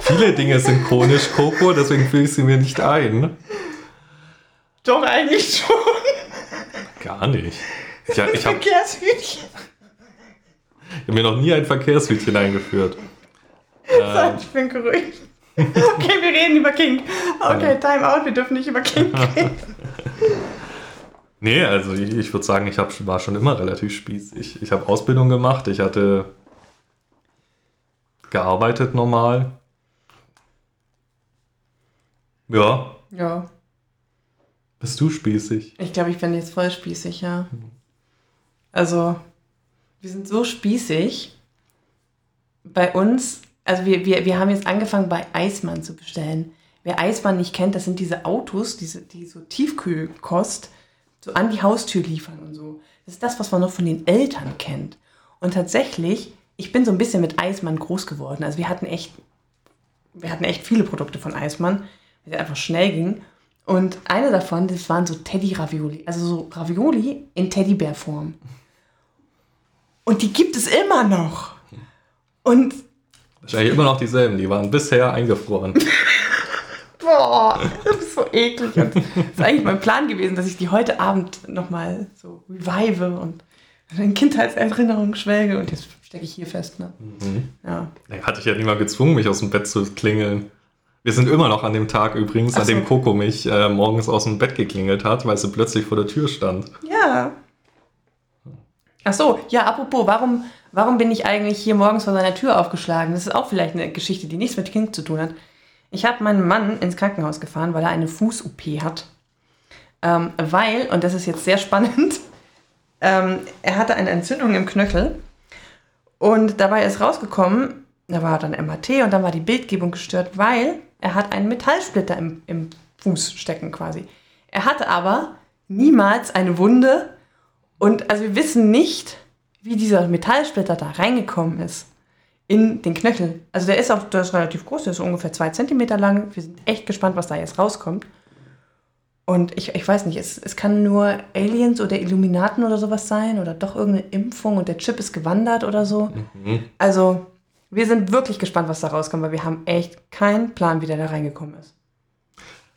Viele Dinge sind chronisch, Coco, deswegen fühle ich sie mir nicht ein. Doch, eigentlich schon. Gar nicht. Ich, ich habe Verkehrshütchen. Mir noch nie ein Verkehrshütchen eingeführt. Ähm, Ich bin geruhigt. Okay, wir reden über King. Okay, Time out, wir dürfen nicht über King reden. Nee, also ich, ich würde sagen, ich hab, war schon immer relativ spießig. Ich habe Ausbildung gemacht, ich hatte gearbeitet normal. Ja, Ja. bist du spießig? Ich glaube, ich bin jetzt voll spießig, ja. Also, wir sind so spießig. Bei uns, also wir, wir, wir haben jetzt angefangen, bei Eismann zu bestellen. Wer Eismann nicht kennt, das sind diese Autos, diese, die so Tiefkühlkost so an die Haustür liefern und so. Das ist das, was man noch von den Eltern kennt. Und tatsächlich, ich bin so ein bisschen mit Eismann groß geworden. Also wir hatten echt, wir hatten echt viele Produkte von Eismann, weil es einfach schnell ging. Und eine davon, das waren so Teddy-Ravioli. Also so Ravioli in Teddybärform. Und die gibt es immer noch. Und Wahrscheinlich immer noch dieselben, die waren bisher eingefroren. boah, das ist so eklig. Und das ist eigentlich mein Plan gewesen, dass ich die heute Abend nochmal so revive und in Kindheitserinnerungen schwelge. Und jetzt stecke ich hier fest. Ne? Mhm. Ja. Hatte ich ja niemand gezwungen, mich aus dem Bett zu klingeln. Wir sind immer noch an dem Tag übrigens, Ach an so. dem Coco mich äh, morgens aus dem Bett geklingelt hat, weil sie plötzlich vor der Tür stand. Ja. Ach so, ja, apropos, warum, warum bin ich eigentlich hier morgens vor seiner Tür aufgeschlagen? Das ist auch vielleicht eine Geschichte, die nichts mit Kind zu tun hat. Ich habe meinen Mann ins Krankenhaus gefahren, weil er eine Fuß-OP hat. Ähm, weil, und das ist jetzt sehr spannend, ähm, er hatte eine Entzündung im Knöchel und dabei ist rausgekommen, da war dann MRT und dann war die Bildgebung gestört, weil er hat einen Metallsplitter im, im Fuß stecken quasi. Er hatte aber niemals eine Wunde und also wir wissen nicht, wie dieser Metallsplitter da reingekommen ist in den Knöchel. Also der ist auch, der ist relativ groß, der ist ungefähr zwei Zentimeter lang. Wir sind echt gespannt, was da jetzt rauskommt. Und ich, ich weiß nicht, es, es kann nur Aliens oder Illuminaten oder sowas sein oder doch irgendeine Impfung und der Chip ist gewandert oder so. Mhm. Also wir sind wirklich gespannt, was da rauskommt, weil wir haben echt keinen Plan, wie der da reingekommen ist.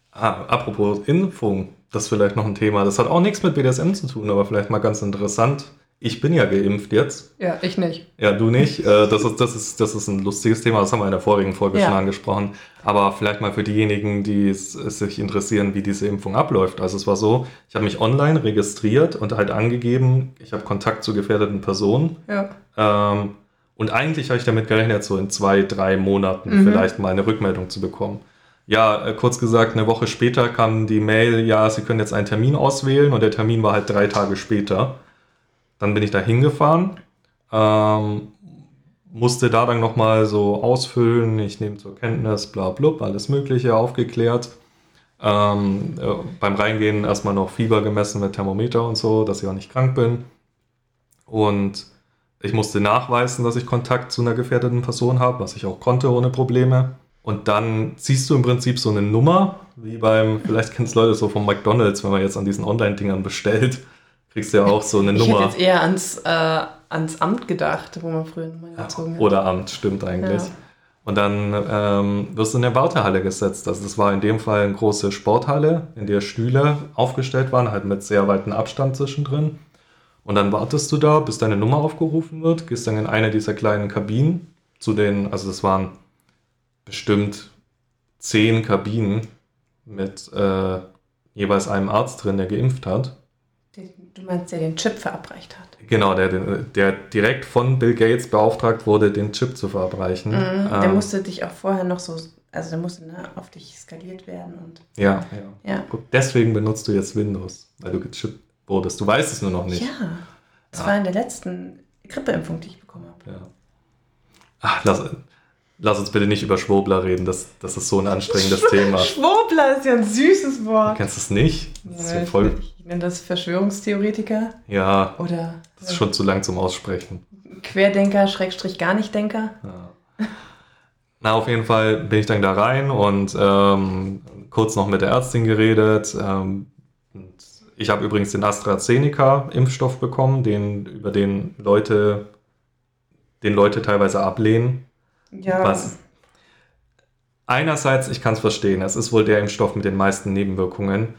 Ah, apropos Impfung, das ist vielleicht noch ein Thema. Das hat auch nichts mit BDSM zu tun, aber vielleicht mal ganz interessant. Ich bin ja geimpft jetzt. Ja, ich nicht. Ja, du nicht. Äh, das, ist, das, ist, das ist ein lustiges Thema, das haben wir in der vorigen Folge Ja. schon angesprochen. Aber vielleicht mal für diejenigen, die es, es sich interessieren, wie diese Impfung abläuft. Also es war so, ich habe mich online registriert und halt angegeben, ich habe Kontakt zu gefährdeten Personen. Ja. Ähm, und eigentlich habe ich damit gerechnet, so in zwei, drei Monaten Mhm. vielleicht mal eine Rückmeldung zu bekommen. Ja, äh, kurz gesagt, eine Woche später kam die Mail, ja, Sie können jetzt einen Termin auswählen und der Termin war halt drei Tage später. Dann bin ich da hingefahren, ähm, musste da dann nochmal so ausfüllen, ich nehme zur Kenntnis, bla blub, alles Mögliche aufgeklärt. Ähm, äh, beim Reingehen erstmal noch Fieber gemessen mit Thermometer und so, dass ich auch nicht krank bin. Und ich musste nachweisen, dass ich Kontakt zu einer gefährdeten Person habe, was ich auch konnte ohne Probleme. Und dann ziehst du im Prinzip so eine Nummer, wie beim, vielleicht kennst du Leute so vom McDonalds, wenn man jetzt an diesen Online-Dingern bestellt, kriegst du ja auch so eine Ich hätte Nummer. jetzt eher ans, äh, ans Amt gedacht, wo man früher Nummern Ja, gezogen hat. oder Amt, stimmt eigentlich. Ja. Und dann ähm, wirst du in eine Wartehalle gesetzt. Also das war in dem Fall eine große Sporthalle, in der Stühle aufgestellt waren, halt mit sehr weitem Abstand zwischendrin. Und dann wartest du da, bis deine Nummer aufgerufen wird, gehst dann in eine dieser kleinen Kabinen zu den, also das waren bestimmt zehn Kabinen mit äh, jeweils einem Arzt drin, der geimpft hat. Du meinst, der den Chip verabreicht hat. Genau, der, der direkt von Bill Gates beauftragt wurde, den Chip zu verabreichen. Mhm, der Ähm, musste dich auch vorher noch so, also der musste ne, auf dich skaliert werden und Ja, ja. ja. Guck, deswegen benutzt du jetzt Windows, weil du gechippt wurdest. Du weißt es nur noch nicht. Ja, das Ja. war in der letzten Grippeimpfung, die ich bekommen habe. Ja. Ach, lass, lass uns bitte nicht über Schwurbler reden, das, das ist so ein anstrengendes Thema. Schwurbler ist ja ein süßes Wort. Kennst du es nicht? Das ja Ja, voll. ich, ich nenne das Verschwörungstheoretiker Ja, oder das ist schon zu lang zum Aussprechen. Querdenker, Schrägstrich gar nicht Denker. Ja. Na, auf jeden Fall bin ich dann da rein und ähm, kurz noch mit der Ärztin geredet. Ähm, ich habe übrigens den AstraZeneca-Impfstoff bekommen, den, über den Leute, den Leute teilweise ablehnen. Ja, Was? Einerseits, ich kann es verstehen, es ist wohl der Impfstoff mit den meisten Nebenwirkungen.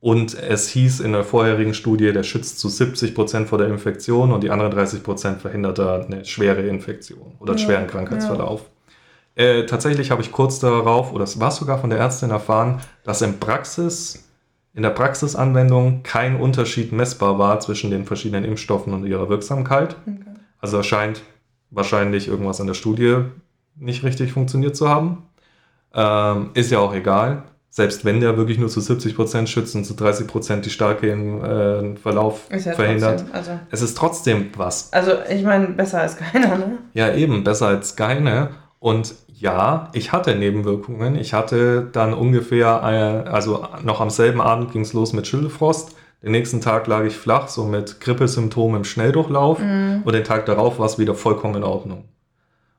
Und es hieß in der vorherigen Studie, der schützt zu 70% vor der Infektion und die anderen 30% verhindert da eine schwere Infektion oder einen Ja, schweren Krankheitsverlauf. Äh, tatsächlich habe ich kurz darauf, oder es war sogar von der Ärztin erfahren, dass in Praxis in der Praxisanwendung kein Unterschied messbar war zwischen den verschiedenen Impfstoffen und ihrer Wirksamkeit. Okay. Also es scheint wahrscheinlich irgendwas an der Studie nicht richtig funktioniert zu haben. Ähm, ist ja auch egal. Selbst wenn der wirklich nur zu 70% schützt und zu 30% die starke äh, Verlauf ja verhindert. trotzdem, Also, Es ist trotzdem was. also ich meine, besser als keiner, ne? Ja, eben, besser als keine. Und ja, ich hatte Nebenwirkungen. Ich hatte dann ungefähr, äh, also noch am selben Abend ging es los mit Schüttelfrost. Den nächsten Tag lag ich flach, so mit Grippesymptomen im Schnelldurchlauf. Und den Tag darauf war es wieder vollkommen in Ordnung.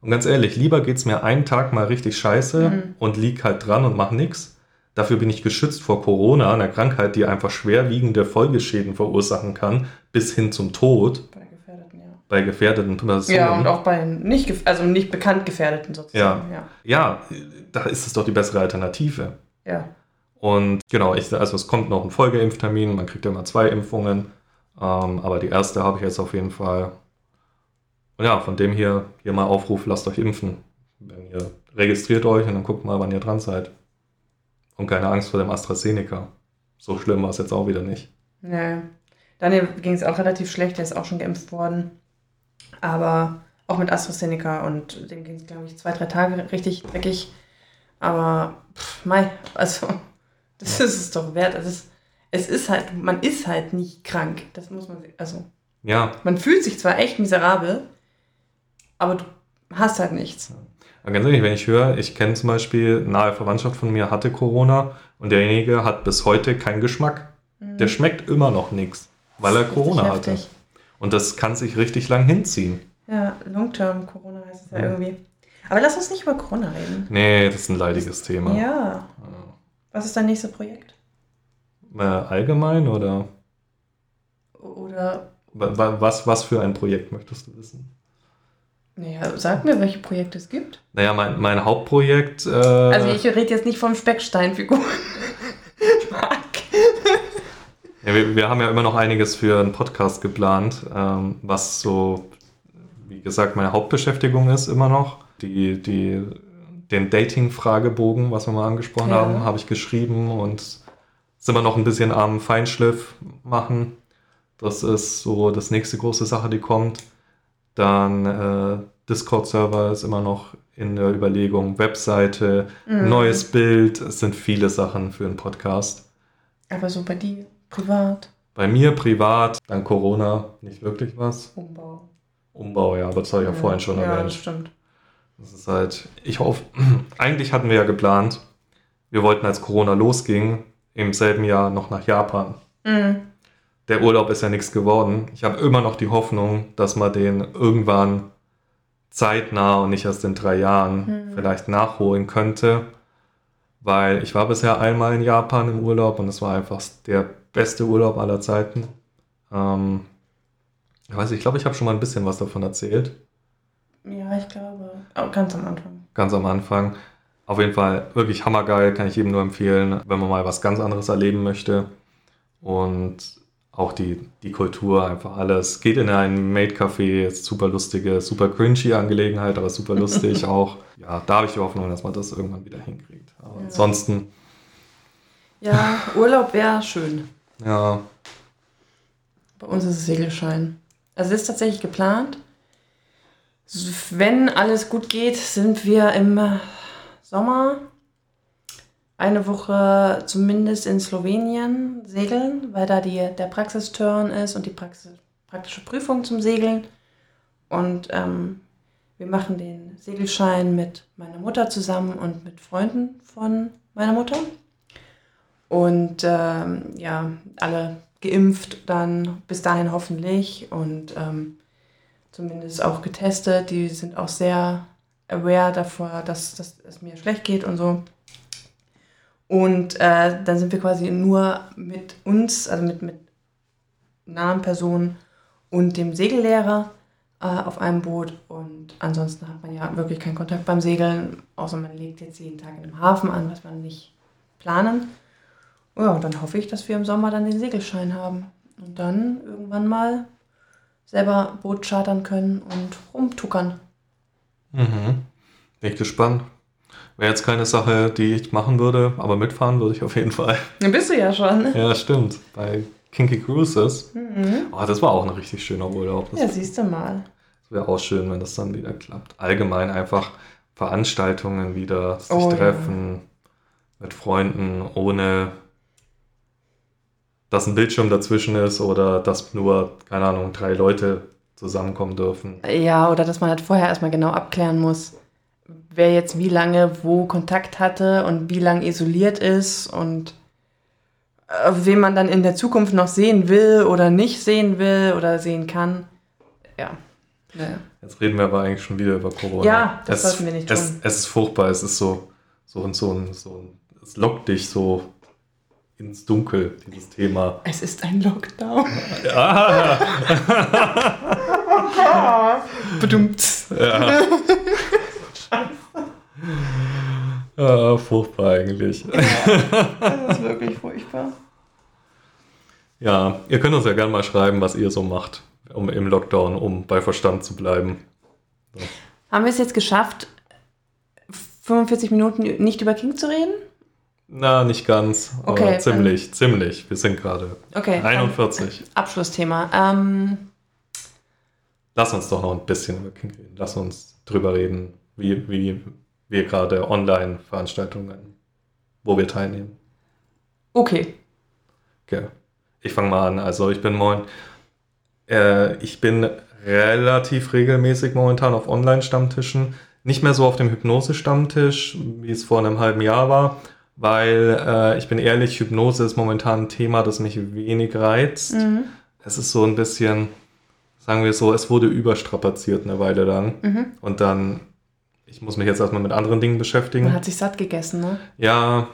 Und ganz ehrlich, lieber geht es mir einen Tag mal richtig scheiße und lieg halt dran und mach nix. Dafür bin ich geschützt vor Corona, einer Krankheit, die einfach schwerwiegende Folgeschäden verursachen kann, bis hin zum Tod Bei Gefährdeten, ja. bei gefährdeten Personen. Ja, und auch bei nicht, also nicht bekannt Gefährdeten sozusagen. Ja. ja, da ist es doch die bessere Alternative. Ja. Und genau, ich, also es kommt noch ein Folgeimpftermin, man kriegt ja immer zwei Impfungen, ähm, aber die erste habe ich jetzt auf jeden Fall. Und ja, von dem hier, hier mal Aufruf, lasst euch impfen. Wenn ihr registriert euch und dann guckt mal, wann ihr dran seid. Und keine Angst vor dem AstraZeneca. So schlimm war es jetzt auch wieder nicht. ja. Daniel ging es auch relativ schlecht, der ist auch schon geimpft worden. Aber auch mit AstraZeneca und dem ging es, glaube ich, zwei, drei Tage richtig dreckig. Aber, pff, mei, also, das ist es doch wert. Also es, es ist halt, man ist halt nicht krank. Das muss man, also, Ja, man fühlt sich zwar echt miserabel, aber du hast halt nichts. Aber ganz ehrlich, wenn ich höre, ich kenne zum Beispiel, eine nahe Verwandtschaft von mir hatte Corona und derjenige hat bis heute keinen Geschmack. Der schmeckt immer noch nichts, weil er Mhm. Corona hatte. heftig. Und das kann sich richtig lang hinziehen. Ja, Long-Term Corona heißt es ja Ja. irgendwie. Aber lass uns nicht über Corona reden. Nee, das ist ein leidiges Thema. Ja. Was ist dein nächstes Projekt? Äh, allgemein oder Oder, wa- wa- was, was für ein Projekt möchtest du wissen? Naja, sag mir, welche Projekte es gibt. Naja, mein, mein Hauptprojekt. Äh, Also ich rede jetzt nicht vom Specksteinfigur. Ja, wir, wir haben ja immer noch einiges für einen Podcast geplant, ähm, was so, wie gesagt, meine Hauptbeschäftigung ist immer noch. Die, die, den Dating-Fragebogen, was wir mal angesprochen Ja. haben, habe ich geschrieben und sind wir noch ein bisschen am Feinschliff machen. Das ist so das nächste große Sache, die kommt. Dann äh, Discord-Server ist immer noch in der Überlegung, Webseite, Mhm. neues Bild. Es sind viele Sachen für einen Podcast. Aber so bei dir, privat, Bei mir privat, dann Corona, nicht wirklich was. Umbau. Umbau, ja, aber das habe ich ja vorhin schon Ja, das erwähnt. stimmt. Das ist halt, ich hoffe, eigentlich hatten wir ja geplant, wir wollten, als Corona losging, im selben Jahr noch nach Japan. Mhm. Der Urlaub ist ja nichts geworden. Ich habe immer noch die Hoffnung, dass man den irgendwann zeitnah und nicht erst in drei Jahren Mhm. vielleicht nachholen könnte. Weil ich war bisher einmal in Japan im Urlaub und es war einfach der beste Urlaub aller Zeiten. Ähm, ich weiß, nicht, ich glaube, ich habe schon mal ein bisschen was davon erzählt. Ja, ich glaube. Aber ganz am Anfang. ganz am Anfang. Auf jeden Fall wirklich hammergeil, kann ich jedem nur empfehlen, wenn man mal was ganz anderes erleben möchte. Und auch die, die Kultur, einfach alles. Geht in ein Maid-Café, super lustige, super cringy Angelegenheit, aber super lustig auch. Ja, da habe ich die Hoffnung, dass man das irgendwann wieder hinkriegt. Aber Ja. ansonsten, Ja, Urlaub wäre schön. ja, Bei uns ist es Segelschein. Also es ist tatsächlich geplant. Wenn alles gut geht, sind wir im Sommer eine Woche zumindest in Slowenien segeln, weil da die, der Praxisturn ist und die Praxis, praktische Prüfung zum Segeln. Und ähm, wir machen den Segelschein mit meiner Mutter zusammen und mit Freunden von meiner Mutter. Und ähm, ja, alle geimpft dann bis dahin hoffentlich und ähm, zumindest auch getestet. Die sind auch sehr aware davor, dass, dass es mir schlecht geht und so. Und äh, dann sind wir quasi nur mit uns, also mit, mit nahen Personen und dem Segellehrer äh, auf einem Boot. Und ansonsten hat man ja wirklich keinen Kontakt beim Segeln, außer man legt jetzt jeden Tag in einem Hafen an, was man nicht planen. Ja, und dann hoffe ich, dass wir im Sommer dann den Segelschein haben. Und dann irgendwann mal selber Boot chartern können und rumtuckern. mhm. ich gespannt. Wäre jetzt keine Sache, die ich machen würde, aber mitfahren würde ich auf jeden Fall. Dann bist du ja schon. Ja, stimmt. Bei Kinky Cruises. Mhm. Oh, das war auch ein richtig schöner Urlaub. Das Ja, siehst du mal. wäre auch schön, wenn das dann wieder klappt. Allgemein einfach Veranstaltungen wieder, sich Oh, ja. treffen mit Freunden, ohne dass ein Bildschirm dazwischen ist oder dass nur, keine Ahnung, drei Leute zusammenkommen dürfen. Ja, oder dass man halt vorher erstmal genau abklären muss, wer jetzt wie lange wo Kontakt hatte und wie lange isoliert ist und äh, wen man dann in der Zukunft noch sehen will oder nicht sehen will oder sehen kann. Ja. Naja. Jetzt reden wir aber eigentlich schon wieder über Corona. Ja, das es, sollten wir nicht es, tun. Es ist furchtbar, es ist so, so und so und so. Es lockt dich so ins Dunkel, dieses Thema. Es ist ein Lockdown. Ja, Bedummt. ja. Ja furchtbar eigentlich. Das ist wirklich furchtbar. Ja, ihr könnt uns ja gerne mal schreiben, was ihr so macht um, im Lockdown, um bei Verstand zu bleiben. Haben wir es jetzt geschafft, 45 Minuten nicht über King zu reden? Na, nicht ganz, aber Okay, ziemlich, ziemlich. Wir sind gerade Okay. dann 41. Abschlussthema. Ähm, Lass uns doch noch ein bisschen über King reden. Lass uns drüber reden, wie, wie wir gerade Online-Veranstaltungen, wo wir teilnehmen. okay. Okay. Ich fange mal an. Also ich bin moin. Äh, ich bin relativ regelmäßig momentan auf Online-Stammtischen. Nicht mehr so auf dem Hypnose-Stammtisch, wie es vor einem halben Jahr war, weil äh, ich bin ehrlich, Hypnose ist momentan ein Thema, das mich wenig reizt. Mhm. Es ist so ein bisschen, sagen wir so, es wurde überstrapaziert eine Weile lang. Mhm. Und dann, ich muss mich jetzt erstmal mit anderen Dingen beschäftigen. Man hat sich satt gegessen, ne? Ja,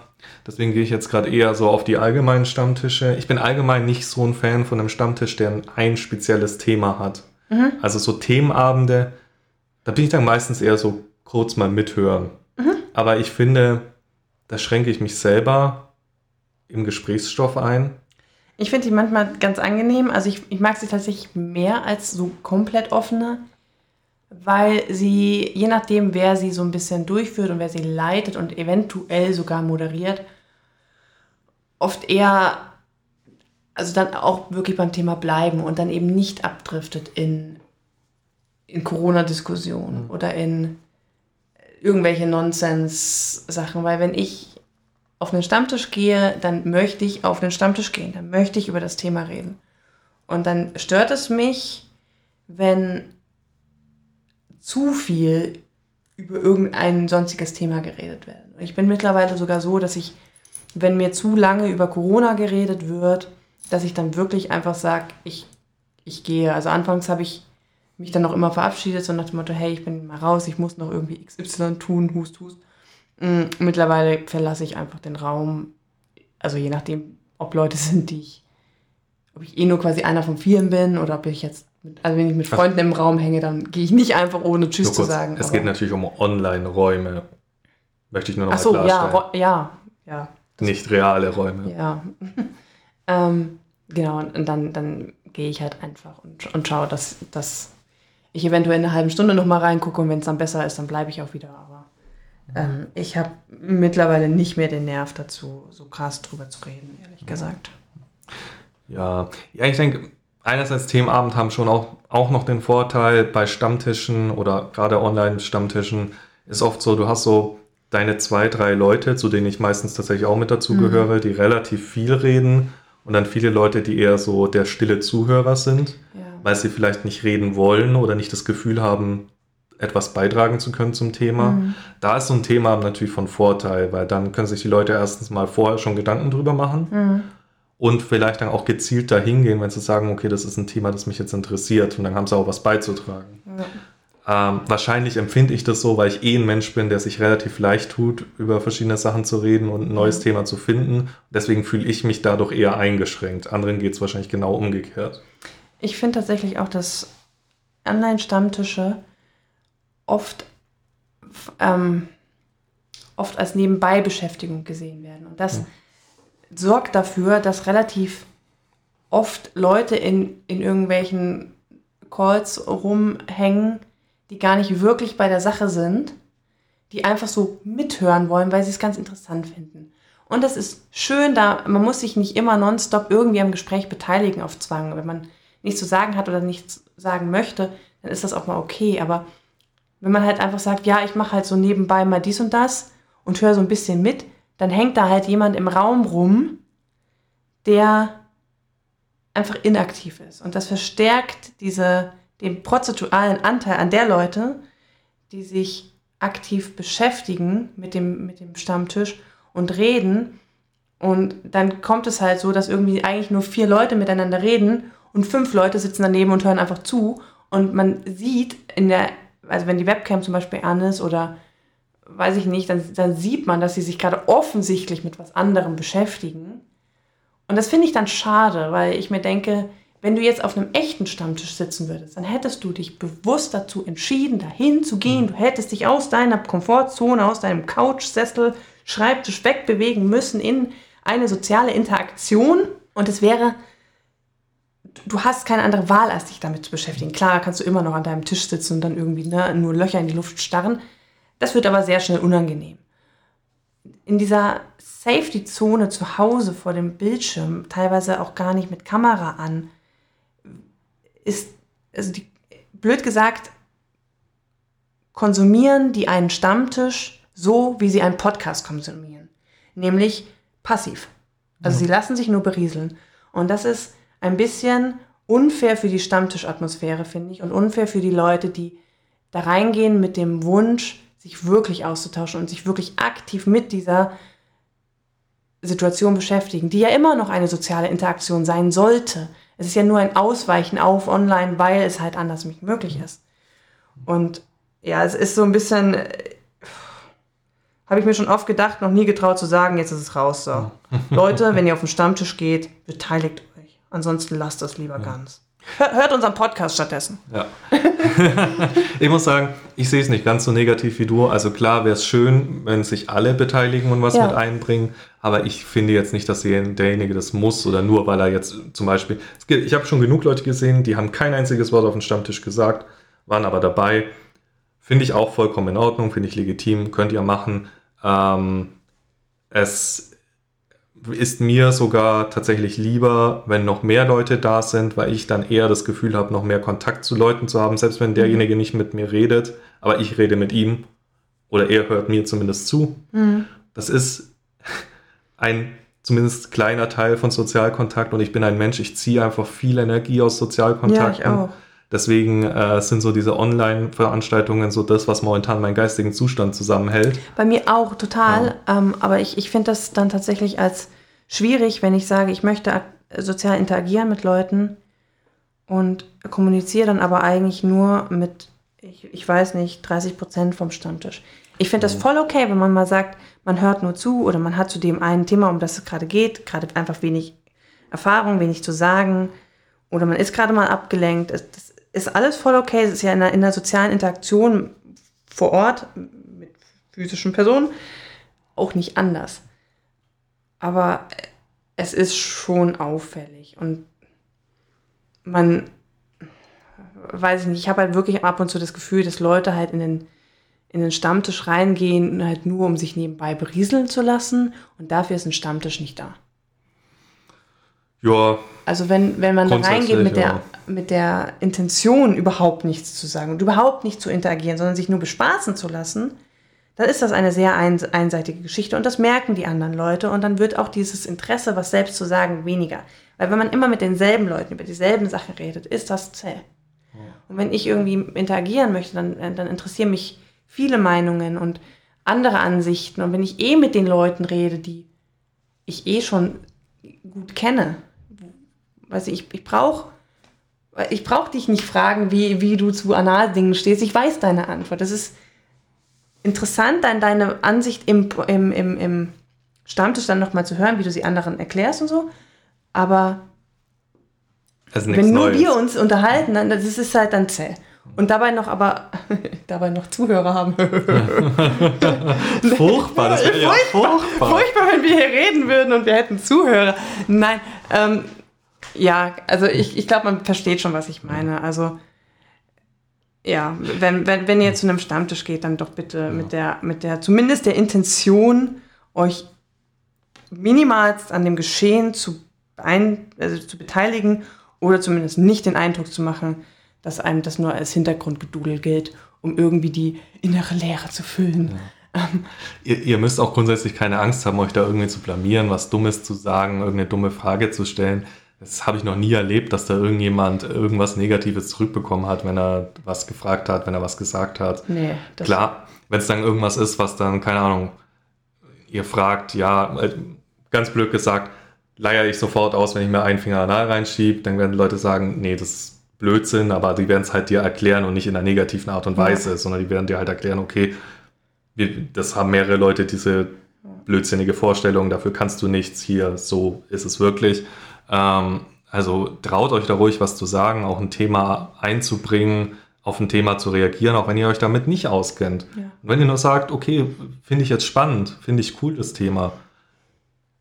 deswegen gehe ich jetzt gerade eher so auf die allgemeinen Stammtische. Ich bin allgemein nicht so ein Fan von einem Stammtisch, der ein spezielles Thema hat. Mhm. Also so Themenabende, da bin ich dann meistens eher so kurz mal mithören. Mhm. Aber ich finde, da schränke ich mich selber im Gesprächsstoff ein. Ich finde die manchmal ganz angenehm. Also ich, ich mag sie tatsächlich mehr als so komplett offene, weil sie, je nachdem, wer sie so ein bisschen durchführt und wer sie leitet und eventuell sogar moderiert, oft eher, also dann auch wirklich beim Thema bleiben und dann eben nicht abdriftet in, in Corona-Diskussionen oder in irgendwelche Nonsens-Sachen. Weil wenn ich auf einen Stammtisch gehe, dann möchte ich auf den Stammtisch gehen, dann möchte ich über das Thema reden. Und dann stört es mich, wenn zu viel über irgendein sonstiges Thema geredet wird. Und ich bin mittlerweile sogar so, dass ich, wenn mir zu lange über Corona geredet wird, dass ich dann wirklich einfach sage, ich, ich gehe. Also anfangs habe ich mich dann noch immer verabschiedet, so nach dem Motto, hey, ich bin mal raus, ich muss noch irgendwie XY tun, hust, hust. Mm, Mittlerweile verlasse ich einfach den Raum, also je nachdem, ob Leute sind, die ich, ob ich eh nur quasi einer von vielen bin oder ob ich jetzt, also wenn ich mit Freunden im Raum hänge, dann gehe ich nicht einfach ohne Tschüss zu sagen. es geht natürlich um Online-Räume. Möchte ich nur noch Ach mal so, ja, klarstellen. ro- ja, ja, Nicht reale Räume. ja. ähm, genau, und, und dann, dann gehe ich halt einfach und, und schaue, dass, dass ich eventuell in einer halben Stunde nochmal reingucke und wenn es dann besser ist, dann bleibe ich auch wieder. Aber ähm, ich habe mittlerweile nicht mehr den Nerv dazu, so krass drüber zu reden, ehrlich gesagt. Ja, ja, ich denke, einerseits Themenabend haben schon auch, auch noch den Vorteil bei Stammtischen oder gerade Online-Stammtischen ist oft so, du hast so deine zwei, drei Leute, zu denen ich meistens tatsächlich auch mit dazu gehöre, die relativ viel reden und dann viele Leute, die eher so der stille Zuhörer sind, Ja. weil sie vielleicht nicht reden wollen oder nicht das Gefühl haben, etwas beitragen zu können zum Thema. Mhm. Da ist so ein Thema natürlich von Vorteil, weil dann können sich die Leute erstens mal vorher schon Gedanken drüber machen Mhm. Und vielleicht dann auch gezielt dahin gehen, wenn sie sagen, okay, das ist ein Thema, das mich jetzt interessiert und dann haben sie auch was beizutragen. Ja. Ähm, wahrscheinlich empfinde ich das so, weil ich eh ein Mensch bin, der sich relativ leicht tut, über verschiedene Sachen zu reden und ein neues Mhm. Thema zu finden. Deswegen fühle ich mich dadurch eher eingeschränkt. Anderen geht es wahrscheinlich genau umgekehrt. Ich finde tatsächlich auch, dass Online-Stammtische oft, ähm, oft als Nebenbeibeschäftigung gesehen werden. Und das sorgt dafür, dass relativ oft Leute in, in irgendwelchen Calls rumhängen, die gar nicht wirklich bei der Sache sind, die einfach so mithören wollen, weil sie es ganz interessant finden. Und das ist schön, da man muss sich nicht immer nonstop irgendwie am Gespräch beteiligen auf Zwang. Wenn man nichts zu sagen hat oder nichts sagen möchte, dann ist das auch mal okay. Aber wenn man halt einfach sagt, ja, ich mache halt so nebenbei mal dies und das und höre so ein bisschen mit, dann hängt da halt jemand im Raum rum, der einfach inaktiv ist. Und das verstärkt diese, den prozentualen Anteil an der Leute, die sich aktiv beschäftigen mit dem, mit dem Stammtisch und reden. Und dann kommt es halt so, dass irgendwie eigentlich nur vier Leute miteinander reden und fünf Leute sitzen daneben und hören einfach zu. Und man sieht in der, also wenn die Webcam zum Beispiel an ist oder weiß ich nicht, dann, dann sieht man, dass sie sich gerade offensichtlich mit was anderem beschäftigen. Und das finde ich dann schade, weil ich mir denke, wenn du jetzt auf einem echten Stammtisch sitzen würdest, dann hättest du dich bewusst dazu entschieden, dahin zu gehen. Du hättest dich aus deiner Komfortzone, aus deinem Couchsessel, Schreibtisch wegbewegen müssen in eine soziale Interaktion. Und es wäre, du hast keine andere Wahl, als dich damit zu beschäftigen. Klar, kannst du immer noch an deinem Tisch sitzen und dann irgendwie ne, nur Löcher in die Luft starren. Das wird aber sehr schnell unangenehm. In dieser Safety-Zone zu Hause vor dem Bildschirm, teilweise auch gar nicht mit Kamera an, ist, also die, blöd gesagt, konsumieren die einen Stammtisch so, wie sie einen Podcast konsumieren. Nämlich passiv. Also ja. sie lassen sich nur berieseln. Und das ist ein bisschen unfair für die Stammtischatmosphäre, finde ich, und unfair für die Leute, die da reingehen mit dem Wunsch, sich wirklich auszutauschen und sich wirklich aktiv mit dieser Situation beschäftigen, die ja immer noch eine soziale Interaktion sein sollte. Es ist ja nur ein Ausweichen auf online, weil es halt anders nicht möglich ist. Und ja, es ist so ein bisschen, äh, habe ich mir schon oft gedacht, noch nie getraut zu sagen, jetzt ist es raus. So. Leute, wenn ihr auf den Stammtisch geht, beteiligt euch. Ansonsten lasst das lieber ja. ganz. Hört unseren Podcast stattdessen. Ja. ich muss sagen, ich sehe es nicht ganz so negativ wie du. Also klar wäre es schön, wenn sich alle beteiligen und was ja. mit einbringen. Aber ich finde jetzt nicht, dass derjenige das muss oder nur, weil er jetzt zum Beispiel. Ich habe schon genug Leute gesehen, die haben kein einziges Wort auf dem Stammtisch gesagt, waren aber dabei. Finde ich auch vollkommen in Ordnung, finde ich legitim, könnt ihr machen. Ähm, es ist mir sogar tatsächlich lieber, wenn noch mehr Leute da sind, weil ich dann eher das Gefühl habe, noch mehr Kontakt zu Leuten zu haben, selbst wenn derjenige nicht mit mir redet, aber ich rede mit ihm oder er hört mir zumindest zu. Mhm. Das ist ein zumindest kleiner Teil von Sozialkontakt und ich bin ein Mensch, ich ziehe einfach viel Energie aus Sozialkontakten. Ja, Deswegen äh, sind so diese Online-Veranstaltungen so das, was momentan meinen geistigen Zustand zusammenhält. Bei mir auch total. Ja. Ähm, aber ich, ich finde das dann tatsächlich als schwierig, wenn ich sage, ich möchte sozial interagieren mit Leuten und kommuniziere dann aber eigentlich nur mit, ich, ich weiß nicht, 30 Prozent vom Stammtisch. Ich finde das voll okay, wenn man mal sagt, man hört nur zu oder man hat zu dem einen Thema, um das es gerade geht, gerade einfach wenig Erfahrung, wenig zu sagen oder man ist gerade mal abgelenkt. Das ist alles voll okay. Es ist ja in einer, in einer sozialen Interaktion vor Ort mit physischen Personen auch nicht anders. Aber es ist schon auffällig und man weiß ich nicht, ich habe halt wirklich ab und zu das Gefühl, dass Leute halt in den, in den Stammtisch reingehen, halt nur um sich nebenbei berieseln zu lassen und dafür ist ein Stammtisch nicht da. Ja. Also wenn, wenn man da reingeht mit der, mit der Intention, überhaupt nichts zu sagen und überhaupt nicht zu interagieren, sondern sich nur bespaßen zu lassen, dann ist das eine sehr einseitige Geschichte und das merken die anderen Leute und dann wird auch dieses Interesse, was selbst zu sagen, weniger. Weil wenn man immer mit denselben Leuten über dieselben Sachen redet, ist das zäh. Und wenn ich irgendwie interagieren möchte, dann, dann interessieren mich viele Meinungen und andere Ansichten. Und wenn ich eh mit den Leuten rede, die ich eh schon gut kenne, weiß ich, ich brauche ich brauch dich nicht fragen, wie, wie du zu Analdingen stehst. Ich weiß deine Antwort. Das ist interessant, dann deine Ansicht im, im, im, im Stammtisch dann nochmal zu hören, wie du sie anderen erklärst und so. Aber wenn nur Neues. wir uns unterhalten, dann das ist halt dann zäh. Und dabei noch aber dabei noch Zuhörer haben. furchtbar, das wäre ja furchtbar. Furchtbar, wenn wir hier reden würden und wir hätten Zuhörer. Nein, ähm, ja, also ich, ich glaube, man versteht schon, was ich meine. Also ja, wenn, wenn, wenn ihr zu einem Stammtisch geht, dann doch bitte ja. mit, der, mit der, zumindest der Intention, euch minimalst an dem Geschehen zu, ein, also zu beteiligen oder zumindest nicht den Eindruck zu machen, dass einem das nur als Hintergrundgedudel gilt, um irgendwie die innere Leere zu füllen. Ja. ihr, ihr, müsst auch grundsätzlich keine Angst haben, euch da irgendwie zu blamieren, was Dummes zu sagen, irgendeine dumme Frage zu stellen. Das habe ich noch nie erlebt, dass da irgendjemand irgendwas Negatives zurückbekommen hat, wenn er was gefragt hat, wenn er was gesagt hat. Nee, Klar, wenn es dann irgendwas ist, was dann, keine Ahnung, ihr fragt, ja, äh, ganz blöd gesagt, leier ich sofort aus, wenn ich mir einen Finger anal reinschiebe, dann werden Leute sagen, nee, das ist Blödsinn, aber die werden es halt dir erklären und nicht in einer negativen Art und Weise, ja. sondern die werden dir halt erklären, okay, das haben mehrere Leute diese blödsinnige Vorstellung, dafür kannst du nichts, hier, so ist es wirklich. Ähm, also traut euch da ruhig was zu sagen, auch ein Thema einzubringen, auf ein Thema zu reagieren, auch wenn ihr euch damit nicht auskennt. Ja. Und wenn ihr nur sagt, okay, finde ich jetzt spannend, finde ich cool das Thema,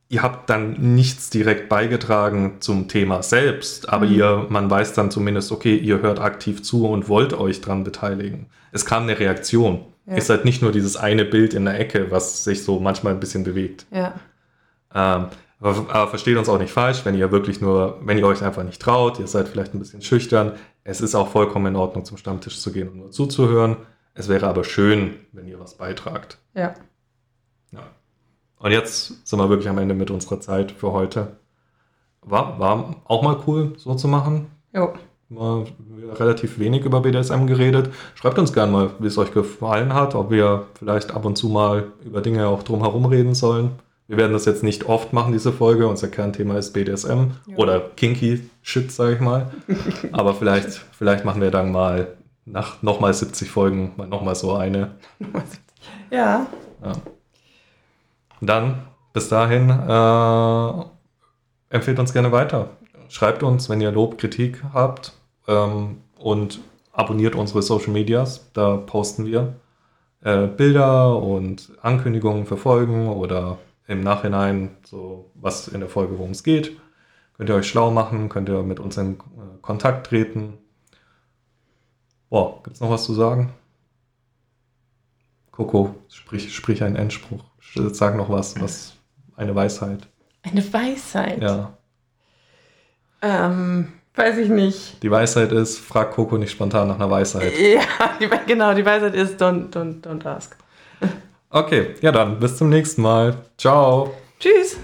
ihr habt dann nichts direkt beigetragen zum Thema selbst, aber mhm. ihr, man weiß dann zumindest, okay, ihr hört aktiv zu und wollt euch dran beteiligen. Es kam eine Reaktion. Ja. Ist halt nicht nur dieses eine Bild in der Ecke, was sich so manchmal ein bisschen bewegt. Ja. Ähm, aber, aber, versteht uns auch nicht falsch, wenn ihr wirklich nur, wenn ihr euch einfach nicht traut, ihr seid vielleicht ein bisschen schüchtern. Es ist auch vollkommen in Ordnung, zum Stammtisch zu gehen und nur zuzuhören. Es wäre aber schön, wenn ihr was beitragt. Ja. Ja. Und jetzt sind wir wirklich am Ende mit unserer Zeit für heute. War, war auch mal cool, so zu machen. Ja. Mal relativ wenig über BDSM geredet. Schreibt uns gerne mal, wie es euch gefallen hat, ob wir vielleicht ab und zu mal über Dinge auch drumherum reden sollen. Wir werden das jetzt nicht oft machen, diese Folge. Unser Kernthema ist BDSM ja. oder Kinky Shit, sage ich mal. Aber vielleicht, vielleicht machen wir dann mal nach nochmal 70 Folgen mal nochmal so eine. Ja. ja. Dann, bis dahin, äh, empfehlt uns gerne weiter. Schreibt uns, wenn ihr Lob, Kritik habt ähm, und abonniert unsere Social Medias. Da posten wir äh, Bilder und Ankündigungen für Folgen oder im Nachhinein so was in der Folge, worum es geht. Könnt ihr euch schlau machen, könnt ihr mit uns in äh, Kontakt treten. Boah, gibt es noch was zu sagen? Coco, sprich, sprich einen Endspruch. Sag noch was, was eine Weisheit. Eine Weisheit? Ja. Ähm, weiß ich nicht. Die Weisheit ist, frag Coco nicht spontan nach einer Weisheit. Ja, die, genau, die Weisheit ist, don't, don't, don't ask. Okay, ja dann, bis zum nächsten Mal. Ciao. Tschüss.